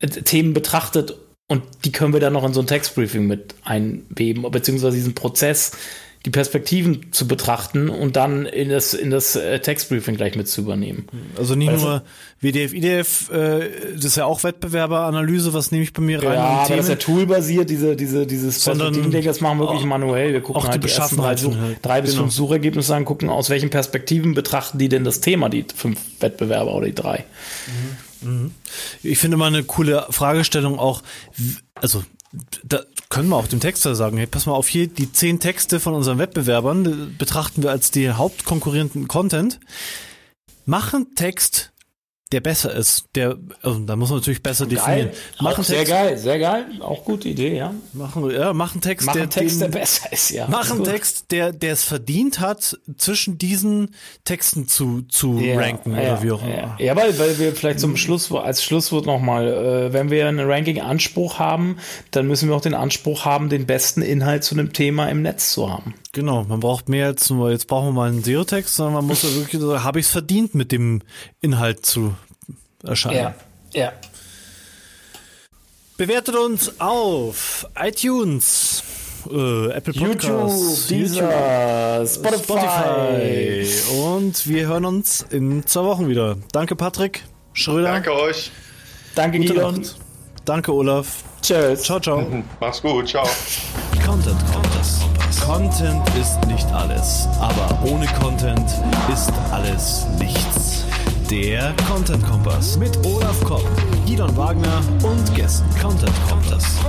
C: äh, Themen betrachtet und die können wir dann noch in so ein Textbriefing mit einweben, beziehungsweise diesen Prozess die Perspektiven zu betrachten und dann in das, in das äh, Textbriefing gleich mit zu übernehmen.
A: Also nicht nur WDF, IDF, äh, das ist ja auch Wettbewerberanalyse, was nehme ich bei mir rein?
C: Ja, aber das ist ja toolbasiert, diese, diese, dieses Perspektivending, das machen wir wirklich manuell. Wir gucken halt die, die ersten drei, Such, halt. drei bis genau. fünf Suchergebnisse an, gucken, aus welchen Perspektiven betrachten die denn das Thema, die fünf Wettbewerber oder die drei.
A: Mhm. Mhm. Ich finde mal eine coole Fragestellung auch, also da können wir auch dem Texter sagen, hey, pass mal auf hier, die zehn Texte von unseren Wettbewerbern betrachten wir als die hauptkonkurrierenden Content. Machen Text der besser ist, der, also da muss man natürlich besser geil. definieren.
C: Machen Text, sehr geil, sehr geil, auch gute Idee, ja.
A: Machen, ja, machen Text,
C: machen der, Text, den, der besser ist, ja.
A: Machen Text, der, der es verdient hat, zwischen diesen Texten zu, zu ja, ranken
C: ja,
A: oder wie auch immer.
C: Ja, ja, weil, weil wir vielleicht zum Schlusswort, als Schlusswort nochmal, äh, wenn wir einen Ranking-Anspruch haben, dann müssen wir auch den Anspruch haben, den besten Inhalt zu einem Thema im Netz zu haben.
A: Genau, man braucht mehr als nur, jetzt brauchen wir mal einen SEO-Text, sondern man muss ja wirklich, habe ich es verdient, mit dem Inhalt zu erscheinen.
C: Ja, ja.
A: Bewertet uns auf iTunes, äh, Apple Podcasts,
C: YouTube, Deezer, Spotify.
A: Spotify. Und wir hören uns in zwei Wochen wieder. Danke, Patrick Schröder.
B: Danke euch.
C: Danke, Gidon.
A: Danke, Olaf.
C: Tschüss.
A: Ciao, ciao.
B: Mach's gut. Ciao.
A: Content Kompass. Content ist nicht alles, aber ohne Content ist alles nichts. Der Content Kompass mit Olaf Kopp, Gidon Wagner und Gästen. Content Kompass.